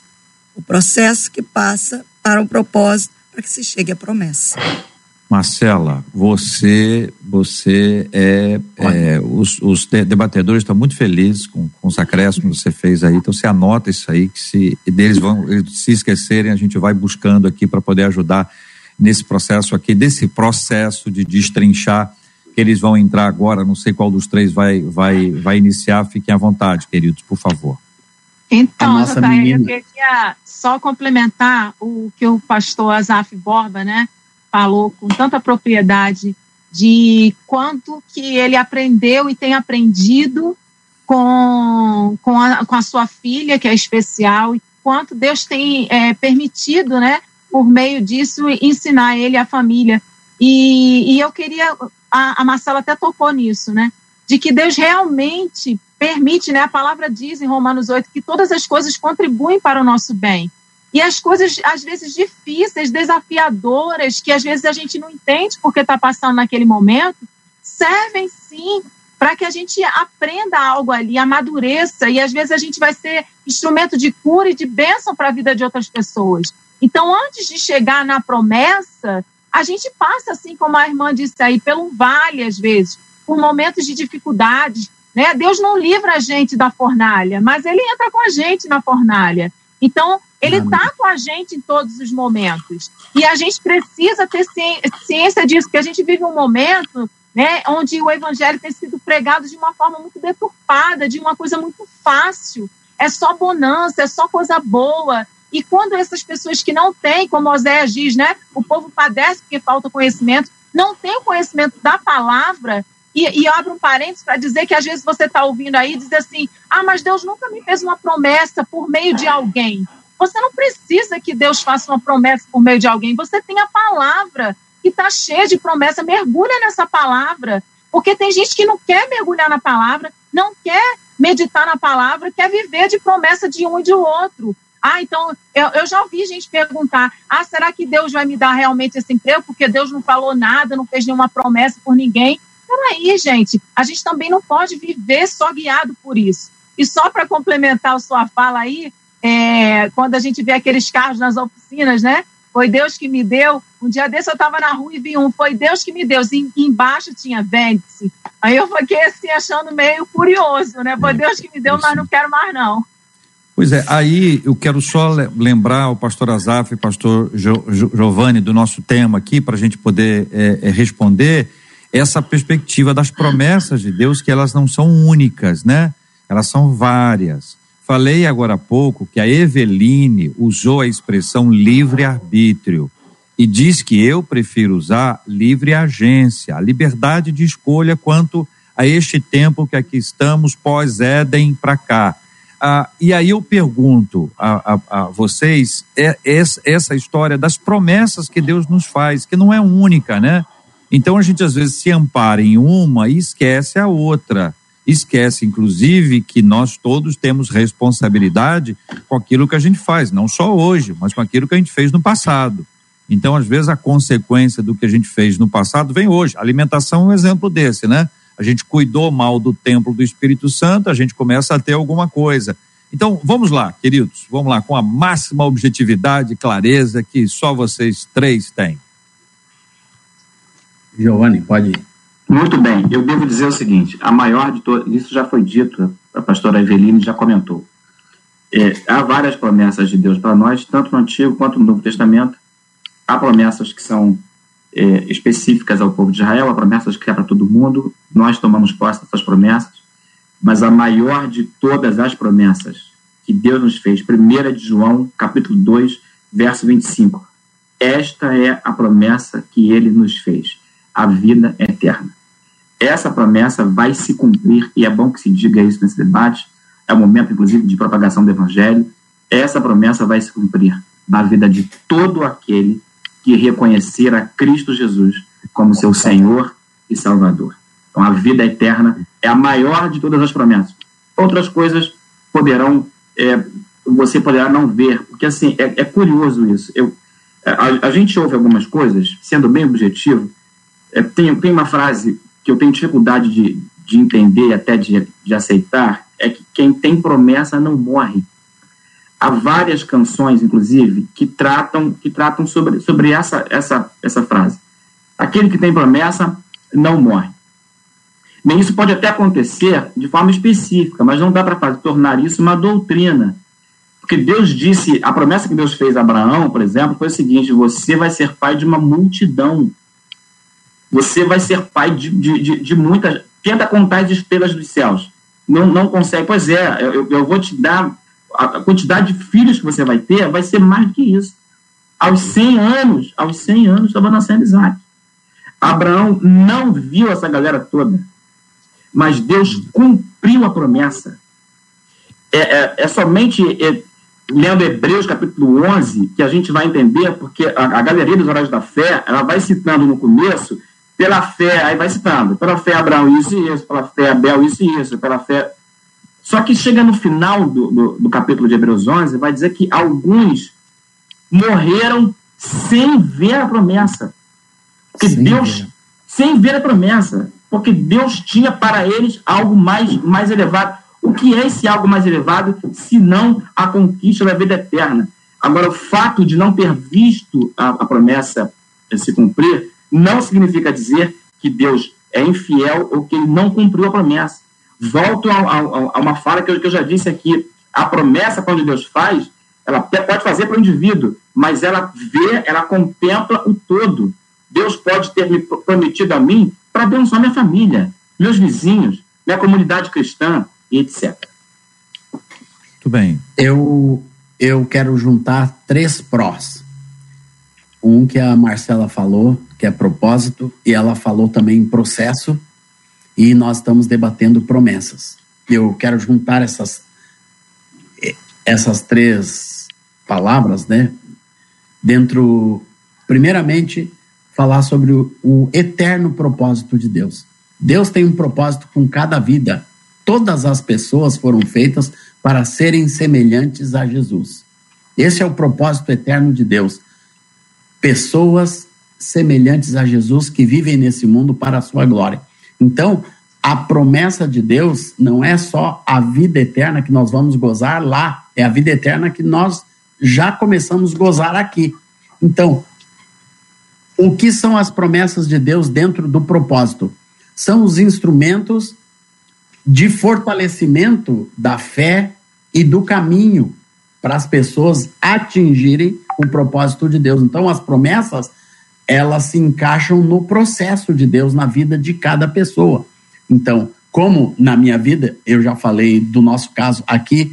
Speaker 2: O processo que passa para o propósito, para que se chegue à promessa.
Speaker 1: Marcela, você, você é, é os, os, debatedores estão muito felizes com, com os acréscimos que você fez aí, então você anota isso aí, que se deles vão eles se esquecerem, a gente vai buscando aqui para poder ajudar nesse processo aqui, desse processo de destrinchar que eles vão entrar agora, não sei qual dos três vai, vai, vai iniciar, fiquem à vontade, queridos, por favor.
Speaker 3: Então, Jataí, eu queria só complementar o que o pastor Azaf Borba, né, falou com tanta propriedade de quanto que ele aprendeu e tem aprendido com, com, a, com a sua filha, que é especial, e quanto Deus tem é, permitido, né, por meio disso, ensinar ele a família. E, e eu queria, a, a Marcela até tocou nisso, né? De que Deus realmente permite, né? A palavra diz em Romanos 8 que todas as coisas contribuem para o nosso bem. E as coisas, às vezes, difíceis, desafiadoras, que às vezes a gente não entende porque está passando naquele momento, servem sim para que a gente aprenda algo ali, amadureça, e às vezes a gente vai ser instrumento de cura e de bênção para a vida de outras pessoas. Então, antes de chegar na promessa, a gente passa, assim como a irmã disse aí, pelo vale, às vezes, por momentos de dificuldades. Né? Deus não livra a gente da fornalha, mas ele entra com a gente na fornalha. Então, ele está com a gente em todos os momentos. E a gente precisa ter ciência disso, porque a gente vive um momento né, onde o evangelho tem sido pregado de uma forma muito deturpada, de uma coisa muito fácil. É só bonança, é só coisa boa. E quando essas pessoas que não têm, como Oséias diz, né, o povo padece porque falta conhecimento, não tem o conhecimento da palavra, e, e abro um parênteses para dizer que às vezes você está ouvindo aí e diz assim: ah, mas Deus nunca me fez uma promessa por meio de alguém. Você não precisa que Deus faça uma promessa por meio de alguém. Você tem a palavra que está cheia de promessa. Mergulha nessa palavra. Porque tem gente que não quer mergulhar na palavra, não quer meditar na palavra, quer viver de promessa de um e de outro. Ah, então, eu, eu já ouvi gente perguntar: ah, será que Deus vai me dar realmente esse emprego? Porque Deus não falou nada, não fez nenhuma promessa por ninguém. Peraí, gente, a gente também não pode viver só guiado por isso. E só para complementar a sua fala aí, é, quando a gente vê aqueles carros nas oficinas, né? Foi Deus que me deu. Um dia desse eu estava na rua e vi um, foi Deus que me deu. E embaixo tinha vende-se. Aí eu fiquei assim, achando meio curioso, né? Foi Deus que me deu, mas não quero mais não.
Speaker 1: Pois é, aí eu quero só lembrar o pastor Azaf e o pastor jo, jo, Giovanni do nosso tema aqui, para a gente poder é, é, responder essa perspectiva das promessas de Deus, que elas não são únicas, né? Elas são várias. Falei agora há pouco que a Eveline usou a expressão livre-arbítrio e diz que eu prefiro usar livre agência, a liberdade de escolha quanto a este tempo que aqui estamos, pós-Éden para cá. Ah, e aí eu pergunto a, a, a vocês é, é, essa história das promessas que Deus nos faz, que não é única, né? Então a gente às vezes se ampara em uma e esquece a outra esquece, inclusive, que nós todos temos responsabilidade com aquilo que a gente faz, não só hoje, mas com aquilo que a gente fez no passado. Então, às vezes, a consequência do que a gente fez no passado vem hoje. A alimentação é um exemplo desse, né? A gente cuidou mal do templo do Espírito Santo, a gente começa a ter alguma coisa. Então, vamos lá, queridos, vamos lá, com a máxima objetividade e clareza que só vocês três têm.
Speaker 5: Giovanni, pode ir.
Speaker 4: Muito bem, eu devo dizer o seguinte: a maior de todas, isso já foi dito, a pastora Eveline já comentou. É, há várias promessas de Deus para nós, tanto no Antigo quanto no Novo Testamento. Há promessas que são é, específicas ao povo de Israel, há promessas que é para todo mundo. Nós tomamos posse dessas promessas, mas a maior de todas as promessas que Deus nos fez, 1 de João, capítulo 2, verso 25. Esta é a promessa que ele nos fez, a vida eterna essa promessa vai se cumprir, e é bom que se diga isso nesse debate, é o momento, inclusive, de propagação do Evangelho. Essa promessa vai se cumprir na vida de todo aquele que reconhecer a Cristo Jesus como seu Senhor e Salvador. Então, a vida eterna é a maior de todas as promessas. Outras coisas poderão, é, você poderá não ver, porque assim, é, é curioso isso. Eu, a, a, gente ouve algumas coisas, sendo bem objetivo, é, tem, tem uma frase que eu tenho dificuldade de, de entender até de, de aceitar é que quem tem promessa não morre. Há várias canções, inclusive, que tratam que tratam sobre, sobre essa, essa, essa frase. Aquele que tem promessa não morre. Bem, isso pode até acontecer de forma específica, mas não dá para tornar isso uma doutrina. Porque Deus disse, a promessa que Deus fez a Abraão, por exemplo, foi o seguinte: você vai ser pai de uma multidão você vai ser pai de, de, de, de muitas. Tenta contar as estrelas dos céus. Não, não consegue. Pois é, eu, eu vou te dar. A quantidade de filhos que você vai ter vai ser mais do que isso. Aos 100 anos, aos 100 anos, estava nascendo Isaac. Abraão não viu essa galera toda, mas Deus cumpriu a promessa. É, é, é somente é, lendo Hebreus capítulo 11, que a gente vai entender, porque a, a galeria dos horários da fé, ela vai citando no começo, pela fé, aí vai citando, pela fé Abraão isso e isso, pela fé Abel isso e isso, pela fé... Só que chega no final do, do, do capítulo de Hebreus 11, vai dizer que alguns morreram sem ver a promessa. Sem Deus, ver. sem ver a promessa, porque Deus tinha para eles algo mais, mais elevado. O que é esse algo mais elevado, se não a conquista da vida eterna? Agora, o fato de não ter visto a, a promessa se cumprir, não significa dizer que Deus é infiel ou que ele não cumpriu a promessa. Volto a, a, a uma fala que eu, que eu já disse aqui. A promessa, quando Deus faz, ela pode fazer para o indivíduo, mas ela vê, ela contempla o todo. Deus pode ter me prometido a mim para abençoar minha família, meus vizinhos, minha comunidade cristã e etc.
Speaker 1: Muito bem.
Speaker 5: Eu, eu quero juntar três prós. Um que a Marcela falou, que é propósito, e ela falou também processo, e nós estamos debatendo promessas. Eu quero juntar essas, essas três palavras, né? Dentro, primeiramente, falar sobre o, o eterno propósito de Deus. Deus tem um propósito com cada vida. Todas as pessoas foram feitas para serem semelhantes a Jesus. Esse é o propósito eterno de Deus. Pessoas semelhantes a Jesus que vivem nesse mundo para a sua glória. Então, a promessa de Deus não é só a vida eterna que nós vamos gozar lá, é a vida eterna que nós já começamos a gozar aqui. Então, o que são as promessas de Deus dentro do propósito? São os instrumentos de fortalecimento da fé e do caminho para as pessoas atingirem o propósito de Deus. Então, as promessas, elas se encaixam no processo de Deus na vida de cada pessoa. Então, como na minha vida, eu já falei do nosso caso aqui,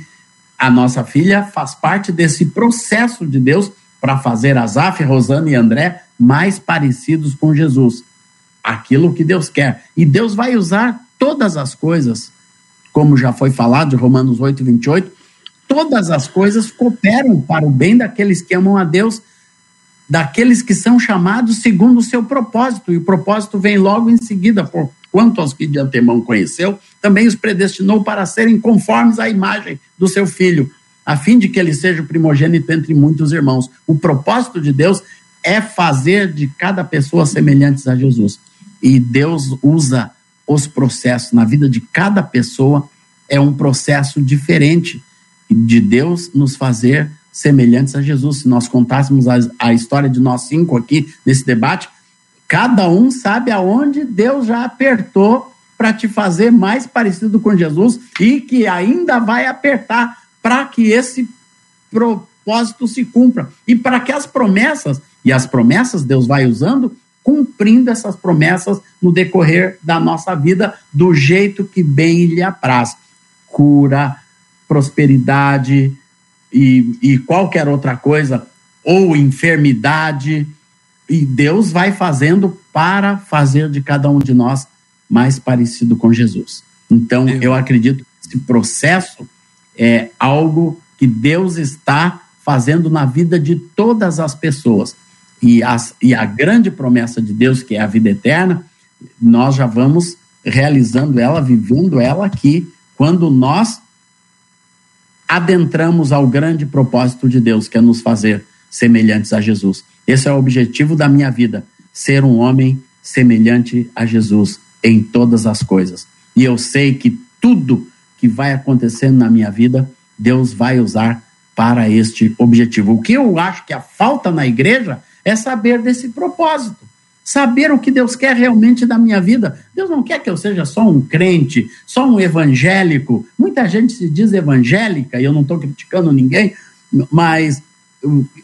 Speaker 5: a nossa filha faz parte desse processo de Deus para fazer Azaf, Rosana e André mais parecidos com Jesus. Aquilo que Deus quer. E Deus vai usar todas as coisas, como já foi falado de Romanos 8, 28, todas as coisas cooperam para o bem daqueles que amam a Deus, daqueles que são chamados segundo o seu propósito. E o propósito vem logo em seguida, por quanto aos que de antemão conheceu, também os predestinou para serem conformes à imagem do seu filho, a fim de que ele seja o primogênito entre muitos irmãos. O propósito de Deus é fazer de cada pessoa semelhantes a Jesus. E Deus usa os processos na vida de cada pessoa, é um processo diferente de Deus nos fazer semelhantes a Jesus. Se nós contássemos a, a história de nós cinco aqui nesse debate, Cada um sabe aonde Deus já apertou para te fazer mais parecido com Jesus e que ainda vai apertar para que esse propósito se cumpra e para que as promessas e as promessas Deus vai usando cumprindo essas promessas no decorrer da nossa vida do jeito que bem lhe apraz. Cura, prosperidade e, e qualquer outra coisa, ou enfermidade, e Deus vai fazendo para fazer de cada um de nós mais parecido com Jesus. Então, eu, eu acredito que esse processo é algo que Deus está fazendo na vida de todas as pessoas. E, as, e a grande promessa de Deus, que é a vida eterna, nós já vamos realizando ela, vivendo ela aqui, quando nós adentramos ao grande propósito de Deus, que é nos fazer semelhantes a Jesus. Esse é o objetivo da minha vida: ser um homem semelhante a Jesus em todas as coisas. E eu sei que tudo que vai acontecendo na minha vida, Deus vai usar para este objetivo. O que eu acho que a falta na igreja é saber desse propósito. Saber o que Deus quer realmente da minha vida. Deus não quer que eu seja só um crente, só um evangélico. Muita gente se diz evangélica, e eu não estou criticando ninguém, mas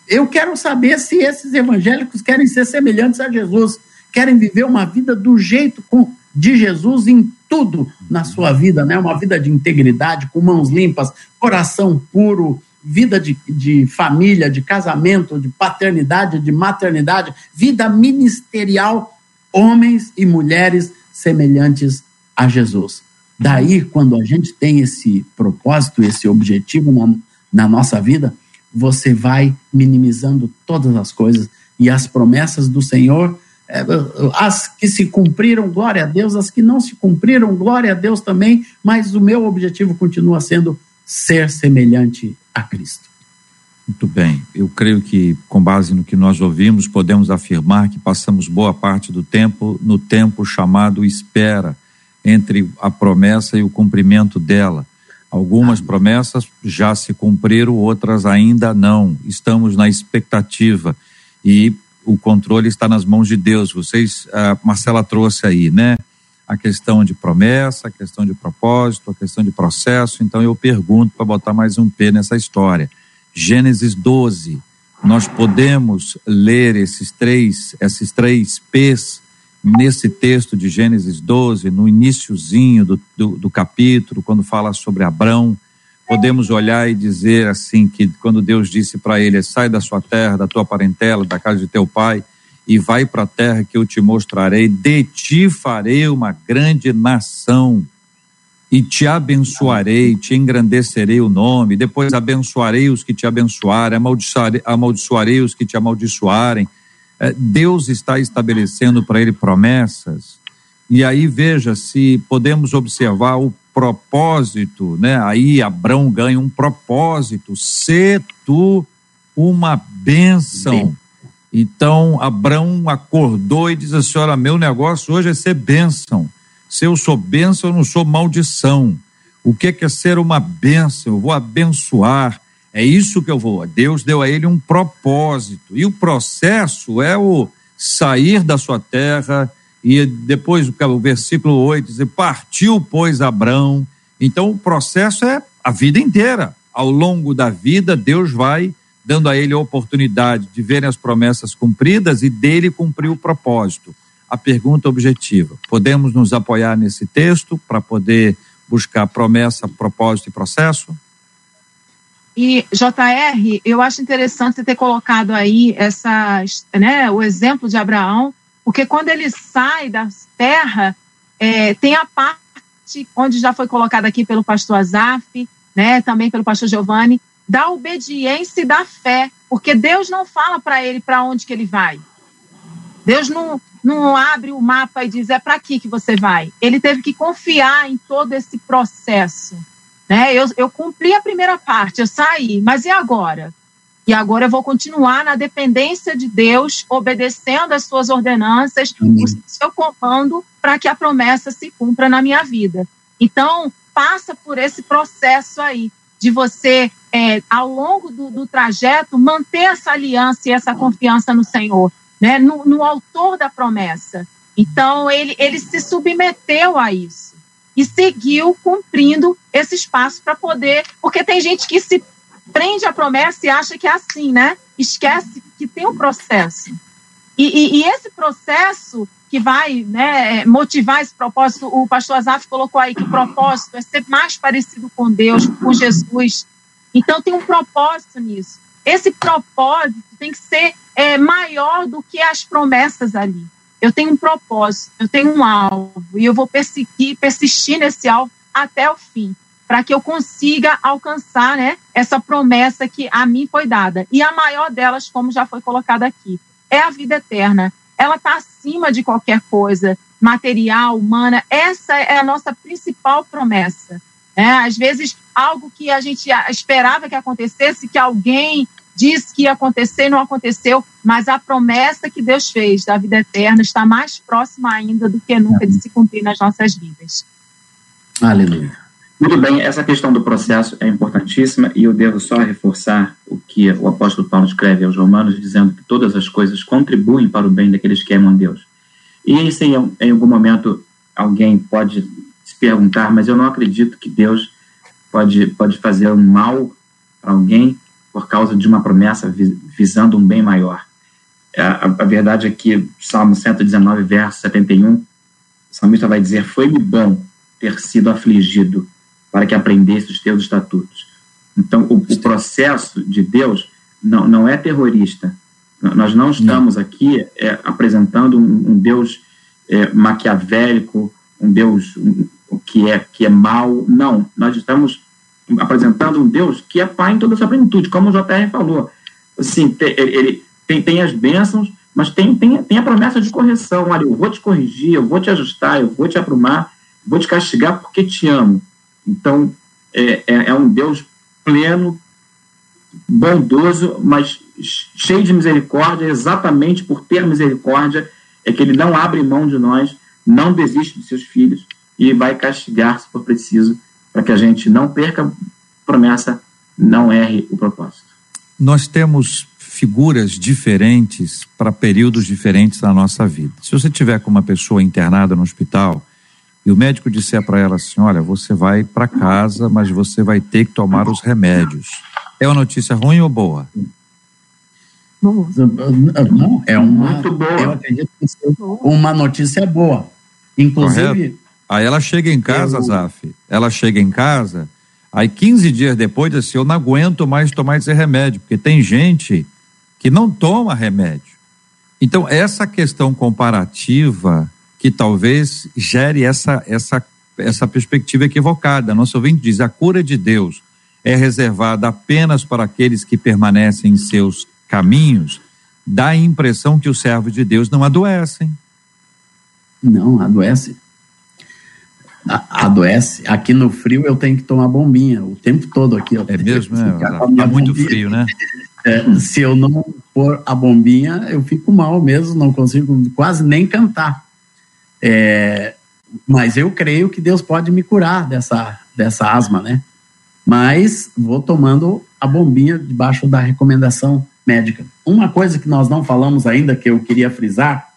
Speaker 5: eu quero saber se esses evangélicos querem ser semelhantes a Jesus, querem viver uma vida do jeito de Jesus em tudo na sua vida, né? Uma vida de integridade, com mãos limpas, coração puro, vida de, de família, de casamento, de paternidade, de maternidade, vida ministerial, homens e mulheres semelhantes a Jesus. Daí, quando a gente tem esse propósito, esse objetivo na, na nossa vida, você vai minimizando todas as coisas e as promessas do Senhor, é, as que se cumpriram, glória a Deus, as que não se cumpriram, glória a Deus também, mas o meu objetivo continua sendo ser semelhante a Cristo.
Speaker 1: Muito bem. Eu creio que, com base no que nós ouvimos, podemos afirmar que passamos boa parte do tempo no tempo chamado espera, entre a promessa e o cumprimento dela. Algumas promessas já se cumpriram, outras ainda não. Estamos na expectativa e o controle está nas mãos de Deus. Vocês, a Marcela trouxe aí, né? A questão de promessa, a questão de propósito, a questão de processo. Então eu pergunto para botar mais um P nessa história. Gênesis 12. Nós podemos ler esses três, esses três P's nesse texto de Gênesis 12, no iníciozinho do, do, do, capítulo, quando fala sobre Abrão, podemos olhar e dizer assim que quando Deus disse para ele, sai da sua terra, da tua parentela, da casa de teu pai, e vai para a terra que eu te mostrarei, de ti farei uma grande nação e te abençoarei, te engrandecerei o nome, depois abençoarei os que te abençoarem, amaldiçoarei, amaldiçoarei os que te amaldiçoarem. É, Deus está estabelecendo para ele promessas, e aí veja se podemos observar o propósito, né? Aí Abraão ganha um propósito, ser tu uma bênção. Então Abraão acordou e diz assim: Olha, meu negócio hoje é ser bênção. Se eu sou bênção, eu não sou maldição. O que é ser uma bênção? Eu vou abençoar. É isso que eu vou. Deus deu a ele um propósito. E o processo é o sair da sua terra. E depois o versículo 8 diz: Partiu, pois, Abrão. Então o processo é a vida inteira. Ao longo da vida, Deus vai dando a ele a oportunidade de verem as promessas cumpridas e dele cumprir o propósito a pergunta objetiva. Podemos nos apoiar nesse texto para poder buscar promessa, propósito e processo?
Speaker 3: E JR, eu acho interessante ter colocado aí essa, né, o exemplo de Abraão, porque quando ele sai da terra, é, tem a parte onde já foi colocada aqui pelo pastor Azaf, né, também pelo pastor Giovanni, da obediência e da fé, porque Deus não fala para ele para onde que ele vai. Deus não, não abre o mapa e diz é para aqui que você vai. Ele teve que confiar em todo esse processo. Né? Eu, eu cumpri a primeira parte, eu saí, mas e agora? E agora eu vou continuar na dependência de Deus, obedecendo as suas ordenanças, o seu comando, para que a promessa se cumpra na minha vida. Então, passa por esse processo aí, de você, é, ao longo do, do trajeto, manter essa aliança e essa confiança no Senhor né, no, no autor da promessa. Então, ele, ele se submeteu a isso e seguiu cumprindo esse espaço para poder. Porque tem gente que se prende à promessa e acha que é assim, né? Esquece que tem um processo. E, e, e esse processo que vai né, motivar esse propósito, o pastor Azaf colocou aí que o propósito é ser mais parecido com Deus, com Jesus. Então, tem um propósito nisso. Esse propósito tem que ser é, maior do que as promessas ali. Eu tenho um propósito, eu tenho um alvo e eu vou perseguir, persistir nesse alvo até o fim, para que eu consiga alcançar, né, essa promessa que a mim foi dada. E a maior delas, como já foi colocada aqui, é a vida eterna. Ela está acima de qualquer coisa material, humana. Essa é a nossa principal promessa. É, às vezes, algo que a gente esperava que acontecesse, que alguém disse que ia acontecer e não aconteceu, mas a promessa que Deus fez da vida eterna está mais próxima ainda do que nunca de se cumprir nas nossas vidas.
Speaker 5: Aleluia.
Speaker 4: Muito bem, essa questão do processo é importantíssima e eu devo só reforçar o que o apóstolo Paulo escreve aos Romanos, dizendo que todas as coisas contribuem para o bem daqueles que amam Deus. E se em, em algum momento alguém pode se perguntar, mas eu não acredito que Deus pode, pode fazer um mal para alguém por causa de uma promessa visando um bem maior. É, a, a, verdade é que Salmo 119, verso 71, o salmista vai dizer: Foi-me bom ter sido afligido para que aprendesse os teus estatutos. Então, o, o processo de Deus não, não é terrorista. Nós não estamos aqui é, apresentando um, um Deus é, maquiavélico, um Deus um, que é que é mal. Não, nós estamos apresentando um Deus que é Pai em toda a sua plenitude, como o JR falou. Assim, ele tem, tem as bênçãos, mas tem, tem, tem a promessa de correção. Olha, eu vou te corrigir, eu vou te ajustar, eu vou te aprumar, vou te castigar porque te amo. Então, é, é, é um Deus pleno, bondoso, mas cheio de misericórdia, exatamente por ter misericórdia, é que ele não abre mão de nós, não desiste de seus filhos e vai castigar se for preciso, para que a gente não perca a promessa, não erre o propósito.
Speaker 1: Nós temos figuras diferentes para períodos diferentes da nossa vida. Se você tiver com uma pessoa internada no hospital e o médico disser para ela assim: Olha, você vai para casa, mas você vai ter que tomar os remédios. É uma notícia ruim ou boa?
Speaker 5: Não, é uma, Muito boa. eu acredito que uma notícia boa. Inclusive. Correto.
Speaker 1: Aí ela chega em casa, eu... Zaf, ela chega em casa, aí 15 dias depois, assim, eu não aguento mais tomar esse remédio, porque tem gente que não toma remédio. Então, essa questão comparativa que talvez gere essa, essa, essa perspectiva equivocada. Nosso ouvinte diz: a cura de Deus é reservada apenas para aqueles que permanecem em seus caminhos, dá a impressão que os servos de Deus não adoecem.
Speaker 5: Não, adoece. A, adoece. Aqui no frio eu tenho que tomar bombinha o tempo todo aqui.
Speaker 1: é mesmo? É, é muito frio, né?
Speaker 5: É, se eu não pôr a bombinha, eu fico mal mesmo, não consigo quase nem cantar. É, mas eu creio que Deus pode me curar dessa, dessa asma, né? Mas vou tomando a bombinha debaixo da recomendação médica. Uma coisa que nós não falamos ainda, que eu queria frisar,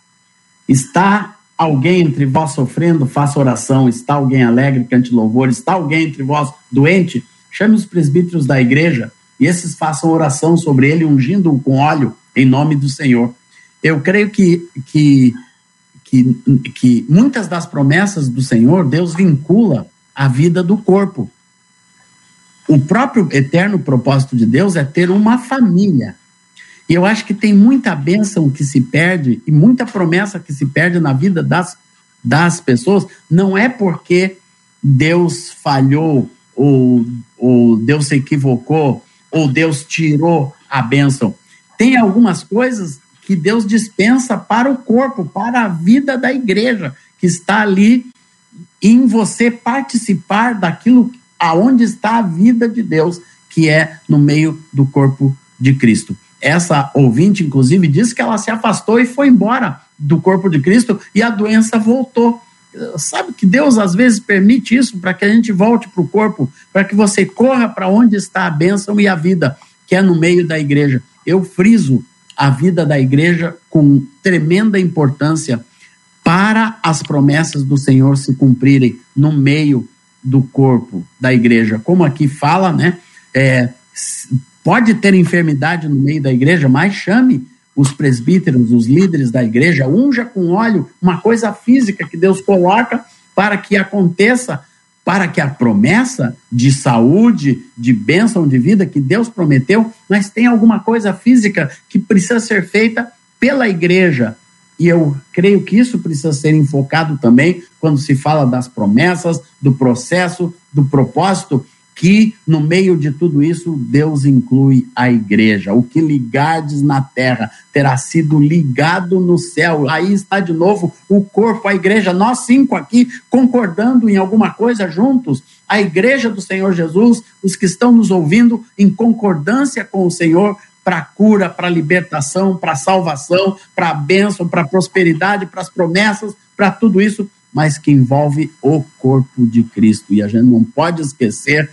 Speaker 5: está alguém entre vós sofrendo, faça oração, está alguém alegre, cante louvor, está alguém entre vós doente, chame os presbíteros da igreja e esses façam oração sobre ele, ungindo-o com óleo em nome do Senhor. Eu creio que, que, que, que muitas das promessas do Senhor, Deus vincula à vida do corpo. O próprio eterno propósito de Deus é ter uma família. E eu acho que tem muita bênção que se perde e muita promessa que se perde na vida das, das pessoas, não é porque Deus falhou ou, ou Deus se equivocou ou Deus tirou a bênção. Tem algumas coisas que Deus dispensa para o corpo, para a vida da igreja, que está ali em você participar daquilo aonde está a vida de Deus, que é no meio do corpo de Cristo. Essa ouvinte, inclusive, disse que ela se afastou e foi embora do corpo de Cristo e a doença voltou. Sabe que Deus às vezes permite isso para que a gente volte para o corpo, para que você corra para onde está a bênção e a vida, que é no meio da igreja. Eu friso a vida da igreja com tremenda importância para as promessas do Senhor se cumprirem no meio do corpo da igreja. Como aqui fala, né? É, pode ter enfermidade no meio da igreja, mas chame os presbíteros, os líderes da igreja, unja com óleo uma coisa física que Deus coloca para que aconteça, para que a promessa de saúde, de bênção de vida que Deus prometeu, mas tem alguma coisa física que precisa ser feita pela igreja. E eu creio que isso precisa ser enfocado também quando se fala das promessas, do processo, do propósito que no meio de tudo isso Deus inclui a igreja. O que ligardes na terra terá sido ligado no céu. Aí está de novo o corpo, a igreja, nós cinco aqui concordando em alguma coisa juntos. A igreja do Senhor Jesus, os que estão nos ouvindo em concordância com o Senhor para cura, para libertação, para salvação, para bênção, para prosperidade, para as promessas, para tudo isso, mas que envolve o corpo de Cristo. E a gente não pode esquecer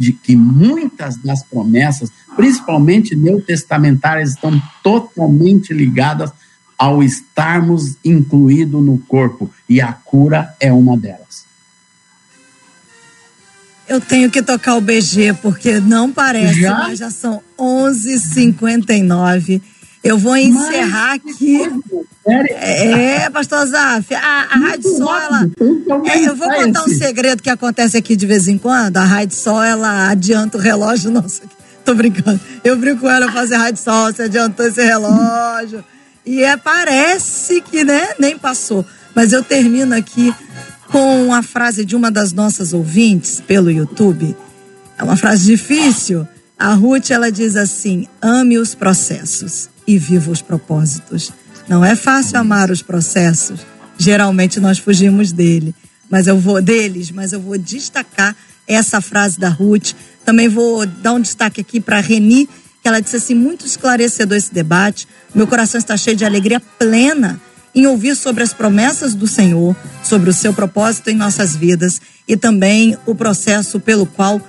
Speaker 5: de que muitas das promessas, principalmente neotestamentárias, estão totalmente ligadas ao estarmos incluídos no corpo, e a cura é uma delas.
Speaker 2: Eu tenho que tocar o BG, porque não parece, já? mas já são 11h59. Eu vou encerrar Mas, aqui. É, pastor Zaf, a, a Rádio Sol, ela. É, eu vou contar um segredo que acontece aqui de vez em quando. A Rádio Sol, ela adianta o relógio. Nossa, tô brincando. Eu brinco com ela fazer Rádio Sol, você adiantou esse relógio. E é, parece que, né, nem passou. Mas eu termino aqui com a frase de uma das nossas ouvintes pelo YouTube É uma frase difícil. A Ruth, ela diz assim: ame os processos e viva os propósitos. Não é fácil amar os processos. Geralmente nós fugimos dele, mas eu vou deles, mas eu vou destacar essa frase da Ruth. Também vou dar um destaque aqui para Reni, que ela disse assim, muito esclarecedor esse debate. Meu coração está cheio de alegria plena em ouvir sobre as promessas do Senhor, sobre o seu propósito em nossas vidas e também o processo pelo qual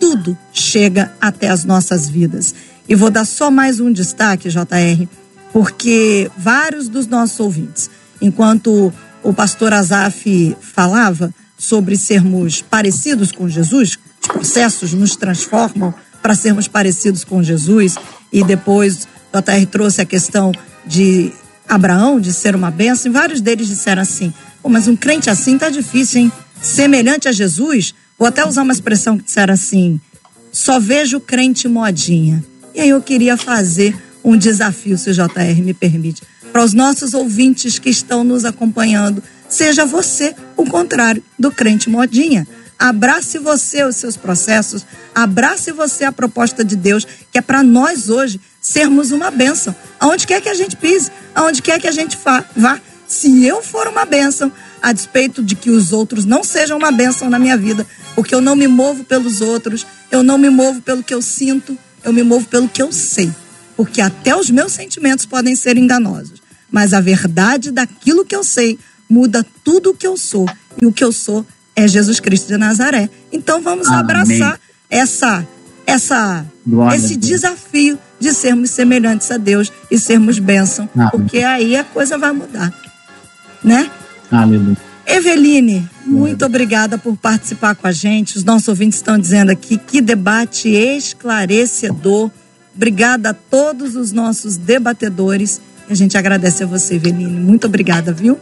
Speaker 2: tudo chega até as nossas vidas. E vou dar só mais um destaque, JR, porque vários dos nossos ouvintes, enquanto o pastor Azaf falava sobre sermos parecidos com Jesus, os processos nos transformam para sermos parecidos com Jesus, e depois o JR trouxe a questão de Abraão, de ser uma bênção, e vários deles disseram assim: oh, mas um crente assim tá difícil, hein? Semelhante a Jesus, vou até usar uma expressão que disseram assim: só vejo crente modinha. E aí eu queria fazer um desafio, se o JR me permite, para os nossos ouvintes que estão nos acompanhando. Seja você o contrário do crente modinha. Abrace você os seus processos, abrace você a proposta de Deus, que é para nós hoje sermos uma bênção. Aonde quer que a gente pise, aonde quer que a gente vá. Se eu for uma bênção, a despeito de que os outros não sejam uma bênção na minha vida, porque eu não me movo pelos outros, eu não me movo pelo que eu sinto, eu me movo pelo que eu sei. Porque até os meus sentimentos podem ser enganosos, mas a verdade daquilo que eu sei muda tudo o que eu sou. E o que eu sou é Jesus Cristo de Nazaré. Então vamos Amém. abraçar essa essa Glória esse desafio de sermos semelhantes a Deus e sermos bênção, Amém. porque aí a coisa vai mudar, né?
Speaker 5: Aleluia.
Speaker 2: Eveline, muito obrigada por participar com a gente. Os nossos ouvintes estão dizendo aqui que debate esclarecedor. Obrigada a todos os nossos debatedores. A gente agradece a você, Eveline. Muito obrigada, viu?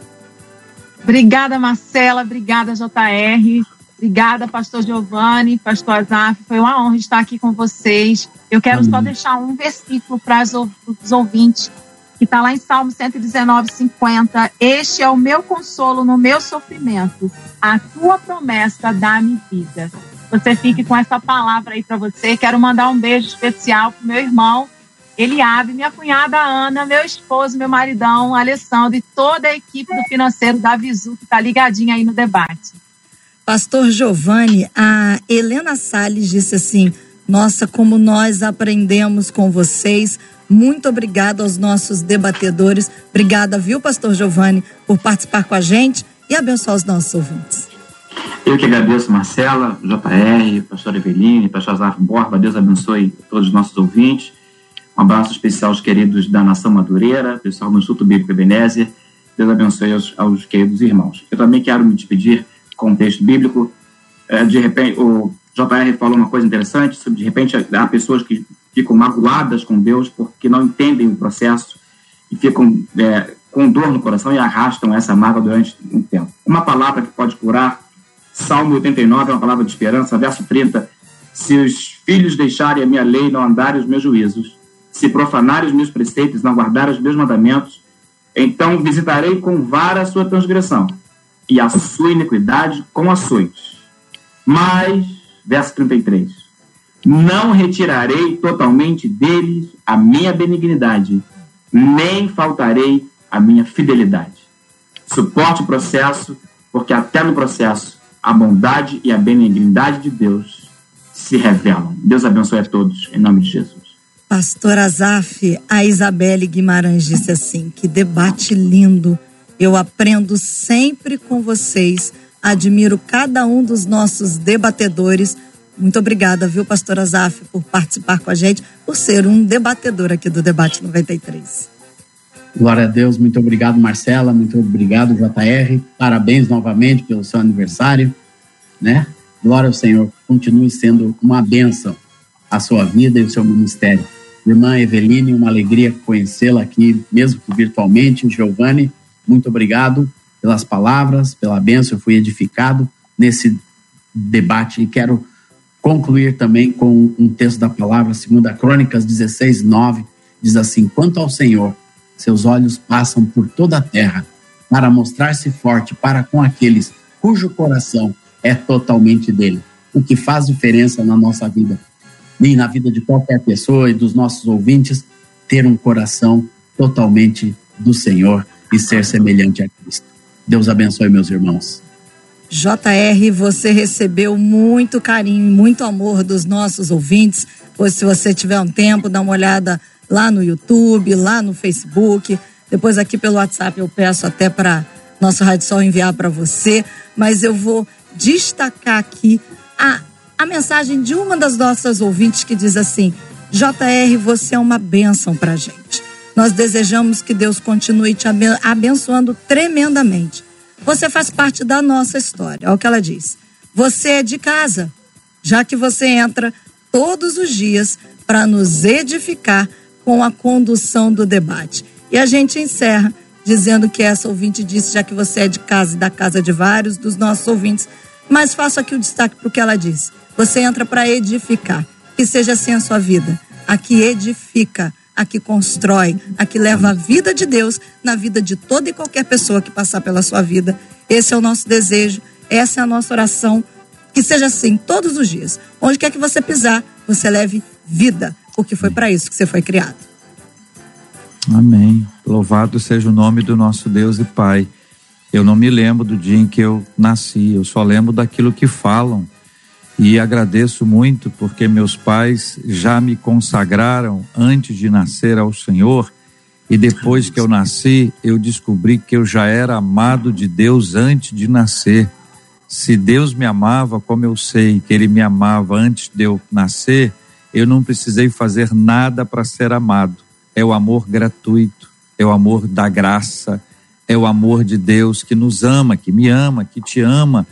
Speaker 3: Obrigada, Marcela. Obrigada, JR. Obrigada, pastor Giovanni, pastor Azaf. Foi uma honra estar aqui com vocês. Eu quero Amém. só deixar um versículo para os ouvintes, que está lá em Salmo 119, 50. Este é o meu consolo no meu sofrimento. A tua promessa dá-me vida. Você fique com essa palavra aí para você. Quero mandar um beijo especial para meu irmão, Eliabe, minha cunhada Ana, meu esposo, meu maridão, Alessandro e toda a equipe do financeiro da Visu que está ligadinha aí no debate.
Speaker 2: Pastor Giovanni, a Helena Salles disse assim: Nossa, como nós aprendemos com vocês. Muito obrigada aos nossos debatedores. Obrigada, viu, Pastor Giovanni, por participar com a gente e abençoar os nossos ouvintes.
Speaker 4: Eu que agradeço, Marcela, JR, pastor Eveline, pastor Zaf Borba. Deus abençoe todos os nossos ouvintes. Um abraço especial aos queridos da Nação Madureira, pessoal do Instituto Bíblico Ebenezer. Deus abençoe aos, aos queridos irmãos. Eu também quero me despedir com o texto bíblico. É, de repente, o JR falou uma coisa interessante sobre, de repente, há pessoas que ficam maguladas com Deus porque não entendem o processo e ficam é, com dor no coração e arrastam essa mágoa durante um tempo. Uma palavra que pode curar, Salmo 89 é uma palavra de esperança, verso 30. Se os filhos deixarem a minha lei não andarem os meus juízos, se profanarem os meus preceitos, não guardarem os meus mandamentos, então visitarei com vara a sua transgressão e a sua iniquidade com ações. Mas, verso 33, não retirarei totalmente deles a minha benignidade, nem faltarei a minha fidelidade. Suporte o processo, porque até no processo a bondade e a benignidade de Deus se revelam. Deus abençoe a todos, em nome de Jesus.
Speaker 2: Pastor Azaf, a Isabelle Guimarães disse assim: que debate lindo. Eu aprendo sempre com vocês. Admiro cada um dos nossos debatedores. Muito obrigada, viu, Pastor Azaf, por participar com a gente, por ser um debatedor aqui do Debate 93.
Speaker 5: Glória a Deus, muito obrigado, Marcela, muito obrigado, JR. Parabéns novamente pelo seu aniversário, né? Glória ao Senhor, continue sendo uma bênção a sua vida e o seu ministério. Irmã Eveline, uma alegria conhecê-la aqui, mesmo que virtualmente. Giovanni, muito obrigado pelas palavras, pela bênção, eu fui edificado nesse debate e quero concluir também com um texto da palavra, segunda Crônicas 16, 9, diz assim, quanto ao Senhor, seus olhos passam por toda a terra para mostrar-se forte para com aqueles cujo coração é totalmente dele. o que faz diferença na nossa vida e na vida de qualquer pessoa e dos nossos ouvintes, ter um coração totalmente do Senhor e ser semelhante a Cristo. Deus abençoe meus irmãos.
Speaker 2: JR, você recebeu muito carinho e muito amor dos nossos ouvintes. Pois se você tiver um tempo, dá uma olhada lá no YouTube, lá no Facebook. Depois aqui pelo WhatsApp eu peço até para nosso Rádio Sol enviar para você. Mas eu vou destacar aqui a, a mensagem de uma das nossas ouvintes que diz assim: JR, você é uma bênção para gente. Nós desejamos que Deus continue te abençoando tremendamente. Você faz parte da nossa história. Olha o que ela diz. Você é de casa, já que você entra todos os dias para nos edificar com a condução do debate. E a gente encerra dizendo que essa ouvinte disse, já que você é de casa e da casa de vários dos nossos ouvintes, mas faço aqui o destaque para o que ela disse. Você entra para edificar. Que seja assim a sua vida. Aqui edifica a que constrói, a que leva a vida de Deus na vida de toda e qualquer pessoa que passar pela sua vida. Esse é o nosso desejo, essa é a nossa oração. Que seja assim todos os dias. Onde quer que você pisar, você leve vida, porque foi para isso que você foi criado.
Speaker 1: Amém. Louvado seja o nome do nosso Deus e Pai. Eu não me lembro do dia em que eu nasci, eu só lembro daquilo que falam e agradeço muito porque meus pais já me consagraram antes de nascer ao Senhor e depois que eu nasci, eu descobri que eu já era amado de Deus antes de nascer. Se Deus me amava, como eu sei que Ele me amava antes de eu nascer, eu não precisei fazer nada para ser amado. É o amor gratuito, é o amor da graça, é o amor de Deus que nos ama, que me ama, que te ama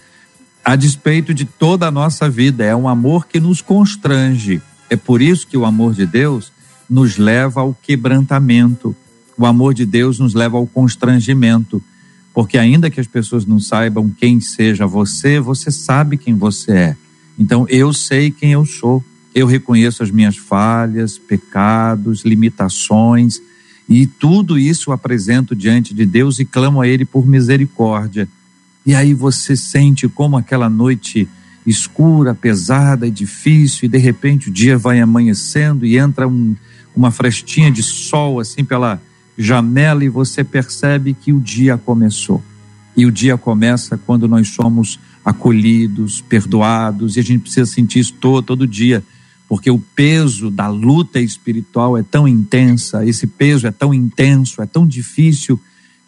Speaker 1: a despeito de toda a nossa vida. É um amor que nos constrange. É por isso que o amor de Deus nos leva ao quebrantamento. O amor de Deus nos leva ao constrangimento. Porque, ainda que as pessoas não saibam quem seja você, você sabe quem você é. Então, eu sei quem eu sou. Eu reconheço as minhas falhas, pecados, limitações, e tudo isso apresento diante de Deus e clamo a Ele por misericórdia. E aí você sente como aquela noite escura, pesada e difícil, e de repente o dia vai amanhecendo e entra um, uma frestinha de sol assim pela janela e você percebe que o dia começou. E o dia começa quando nós somos acolhidos, perdoados, e a gente precisa sentir isso todo, todo dia, porque o peso da luta espiritual é tão intensa, esse peso é tão intenso, é tão difícil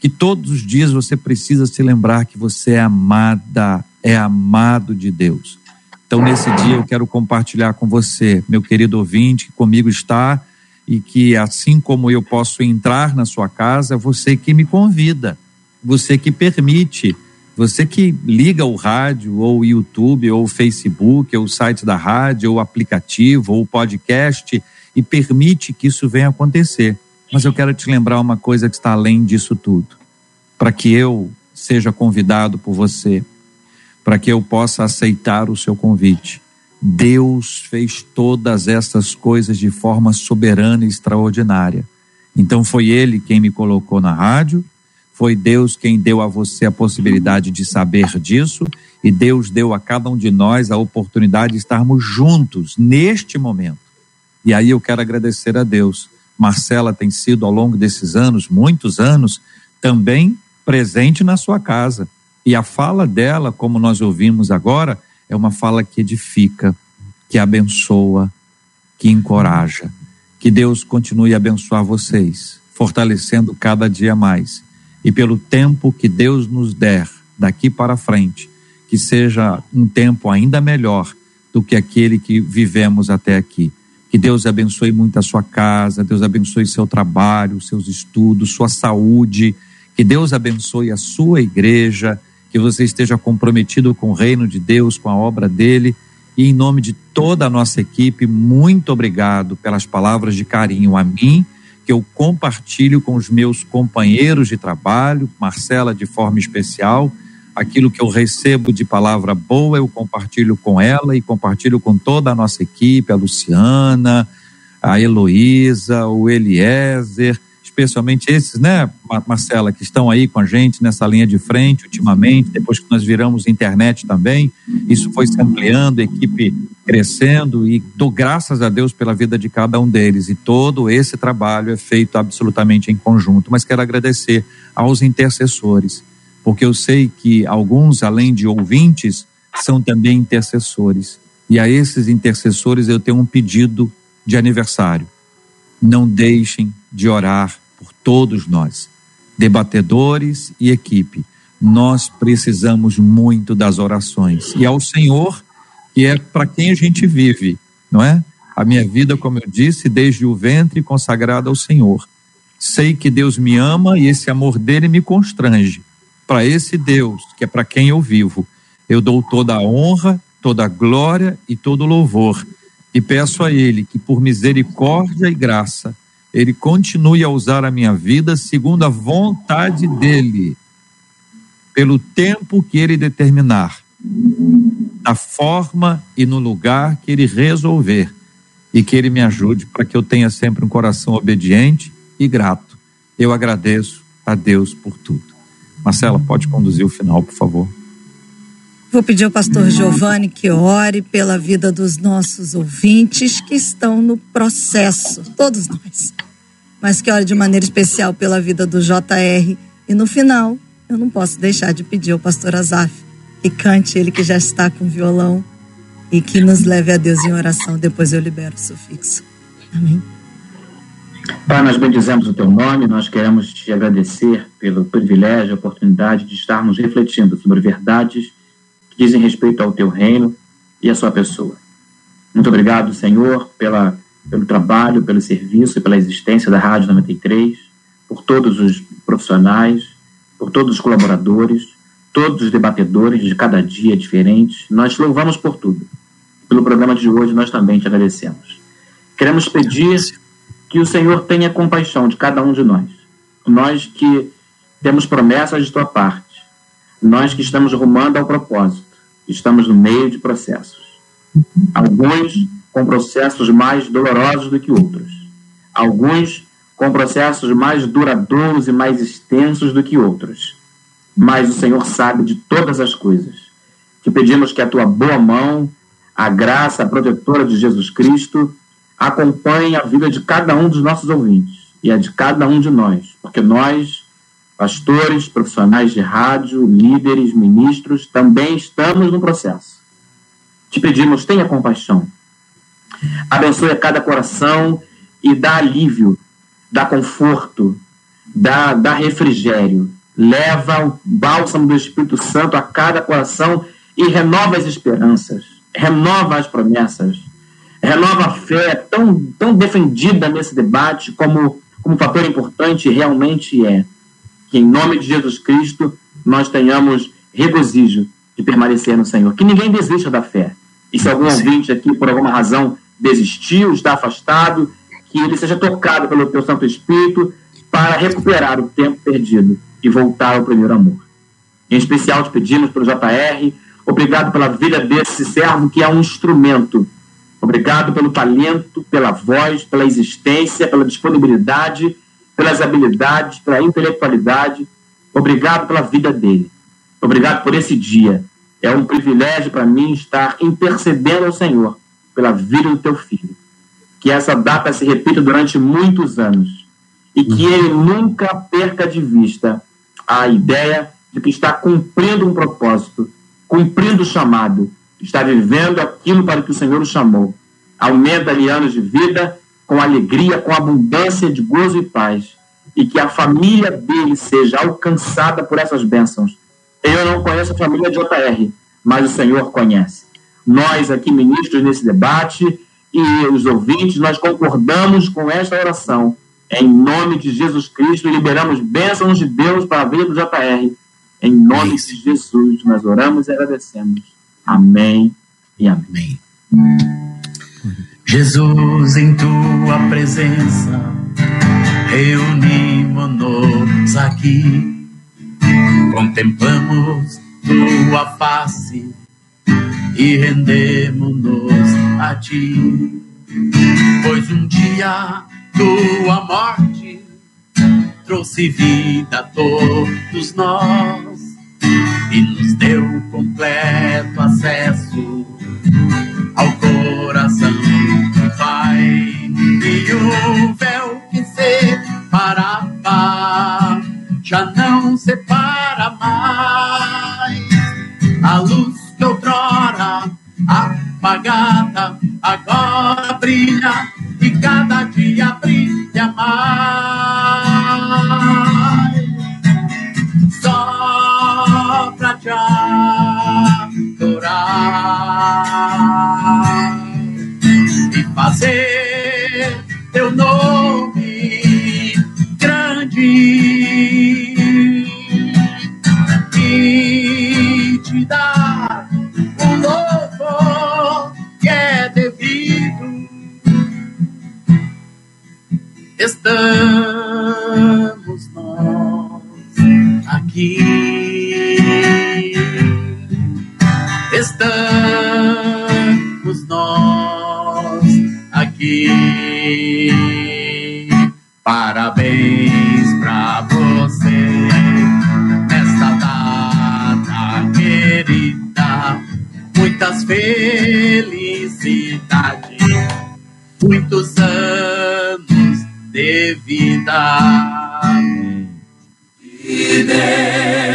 Speaker 1: que todos os dias você precisa se lembrar que você é amada, é amado de Deus. Então, nesse dia, eu quero compartilhar com você, meu querido ouvinte, que comigo está e que, assim como eu posso entrar na sua casa, você que me convida, você que permite, você que liga o rádio, ou o YouTube, ou o Facebook, ou o site da rádio, ou o aplicativo, ou o podcast, e permite que isso venha acontecer. Mas eu quero te lembrar uma coisa que está além disso tudo. Para que eu seja convidado por você, para que eu possa aceitar o seu convite. Deus fez todas essas coisas de forma soberana e extraordinária. Então foi Ele quem me colocou na rádio, foi Deus quem deu a você a possibilidade de saber disso, e Deus deu a cada um de nós a oportunidade de estarmos juntos neste momento. E aí eu quero agradecer a Deus Marcela tem sido ao longo desses anos, muitos anos, também presente na sua casa. E a fala dela, como nós ouvimos agora, é uma fala que edifica, que abençoa, que encoraja. Que Deus continue a abençoar vocês, fortalecendo cada dia mais. E pelo tempo que Deus nos der daqui para frente, que seja um tempo ainda melhor do que aquele que vivemos até aqui. Que Deus abençoe muito a sua casa, Deus abençoe seu trabalho, seus estudos, sua saúde. Que Deus abençoe a sua igreja, que você esteja comprometido com o reino de Deus, com a obra dele. E em nome de toda a nossa equipe, muito obrigado pelas palavras de carinho a mim, que eu compartilho com os meus companheiros de trabalho, Marcela de forma especial aquilo que eu recebo de palavra boa, eu compartilho com ela e compartilho com toda a nossa equipe, a Luciana, a Heloísa, o Eliezer, especialmente esses, né, Marcela, que estão aí com a gente nessa linha de frente ultimamente, depois que nós viramos internet também, isso foi se ampliando, a equipe crescendo e dou graças a Deus pela vida de cada um deles. E todo esse trabalho é feito absolutamente em conjunto, mas quero agradecer aos intercessores, porque eu sei que alguns, além de ouvintes, são também intercessores. E a esses intercessores eu tenho um pedido de aniversário. Não deixem de orar por todos nós, debatedores e equipe. Nós precisamos muito das orações. E ao Senhor, que é para quem a gente vive, não é? A minha vida, como eu disse, desde o ventre consagrada ao Senhor. Sei que Deus me ama e esse amor dele me constrange. Para esse Deus, que é para quem eu vivo, eu dou toda a honra, toda a glória e todo o louvor. E peço a Ele que, por misericórdia e graça, ele continue a usar a minha vida segundo a vontade dele, pelo tempo que ele determinar, da forma e no lugar que ele resolver, e que ele me ajude para que eu tenha sempre um coração obediente e grato. Eu agradeço a Deus por tudo. Marcela, pode conduzir o final, por favor.
Speaker 2: Vou pedir ao pastor Giovanni que ore pela vida dos nossos ouvintes que estão no processo, todos nós mas que ore de maneira especial pela vida do JR. E no final, eu não posso deixar de pedir ao pastor Azaf que cante ele que já está com violão e que nos leve a Deus em oração. Depois eu libero o sufixo. Amém.
Speaker 4: Pai, nós bendizemos o teu nome, nós queremos te agradecer pelo privilégio, a oportunidade de estarmos refletindo sobre verdades que dizem respeito ao teu reino e à sua pessoa. Muito obrigado, Senhor, pela pelo trabalho, pelo serviço e pela existência da Rádio 93, por todos os profissionais, por todos os colaboradores, todos os debatedores de cada dia diferentes. Nós te louvamos por tudo. Pelo programa de hoje, nós também te agradecemos. Queremos pedir que o Senhor tenha compaixão de cada um de nós. Nós que temos promessas de tua parte, nós que estamos rumando ao propósito, estamos no meio de processos. Alguns com processos mais dolorosos do que outros. Alguns com processos mais duradouros e mais extensos do que outros. Mas o Senhor sabe de todas as coisas. Te pedimos que a tua boa mão, a graça protetora de Jesus Cristo, acompanhe a vida de cada um dos nossos ouvintes e a de cada um de nós, porque nós, pastores, profissionais de rádio, líderes, ministros, também estamos no processo. Te pedimos, tenha compaixão Abençoe cada coração e dá alívio, dá conforto, dá, dá refrigério. Leva o bálsamo do Espírito Santo a cada coração e renova as esperanças, renova as promessas, renova a fé tão, tão defendida nesse debate como, como fator importante realmente é. Que em nome de Jesus Cristo nós tenhamos regozijo de permanecer no Senhor. Que ninguém desista da fé. E se algum ouvinte aqui, por alguma razão, desistiu, está afastado, que ele seja tocado pelo teu Santo Espírito para recuperar o tempo perdido e voltar ao primeiro amor. Em especial te pedimos pelo JR, obrigado pela vida desse servo que é um instrumento. Obrigado pelo talento, pela voz, pela existência, pela disponibilidade, pelas habilidades, pela intelectualidade. Obrigado pela vida dele. Obrigado por esse dia. É um privilégio para mim estar intercedendo ao Senhor pela vida do teu filho. Que essa data se repita durante muitos anos e que uhum. ele nunca perca de vista a ideia de que está cumprindo um propósito, cumprindo o chamado, está vivendo aquilo para que o Senhor o chamou. Aumenta-lhe anos de vida com alegria, com abundância de gozo e paz, e que a família dele seja alcançada por essas bênçãos. Eu não conheço a família de JR, mas o Senhor conhece nós aqui ministros nesse debate e os ouvintes, nós concordamos com esta oração. Em nome de Jesus Cristo, liberamos bênçãos de Deus para a vida do JR. Em nome de Jesus, nós oramos e agradecemos. Amém e amém.
Speaker 5: Jesus, em tua presença, reunimos-nos aqui, contemplamos tua face e rendemos-nos a ti. Pois um dia tua morte trouxe vida a todos nós e nos deu completo acesso ao coração do Pai. E o véu que separava já não separa mais. A luz que outrora apagada agora brilha e cada dia brilha mais. Só pra te adorar e fazer teu nome grande e te dar o louvor que é devido. Estamos nós aqui. Estamos nós aqui. Parabéns pra você nesta data querida. Muitas felicidades, muitos anos de vida.
Speaker 6: Que Deus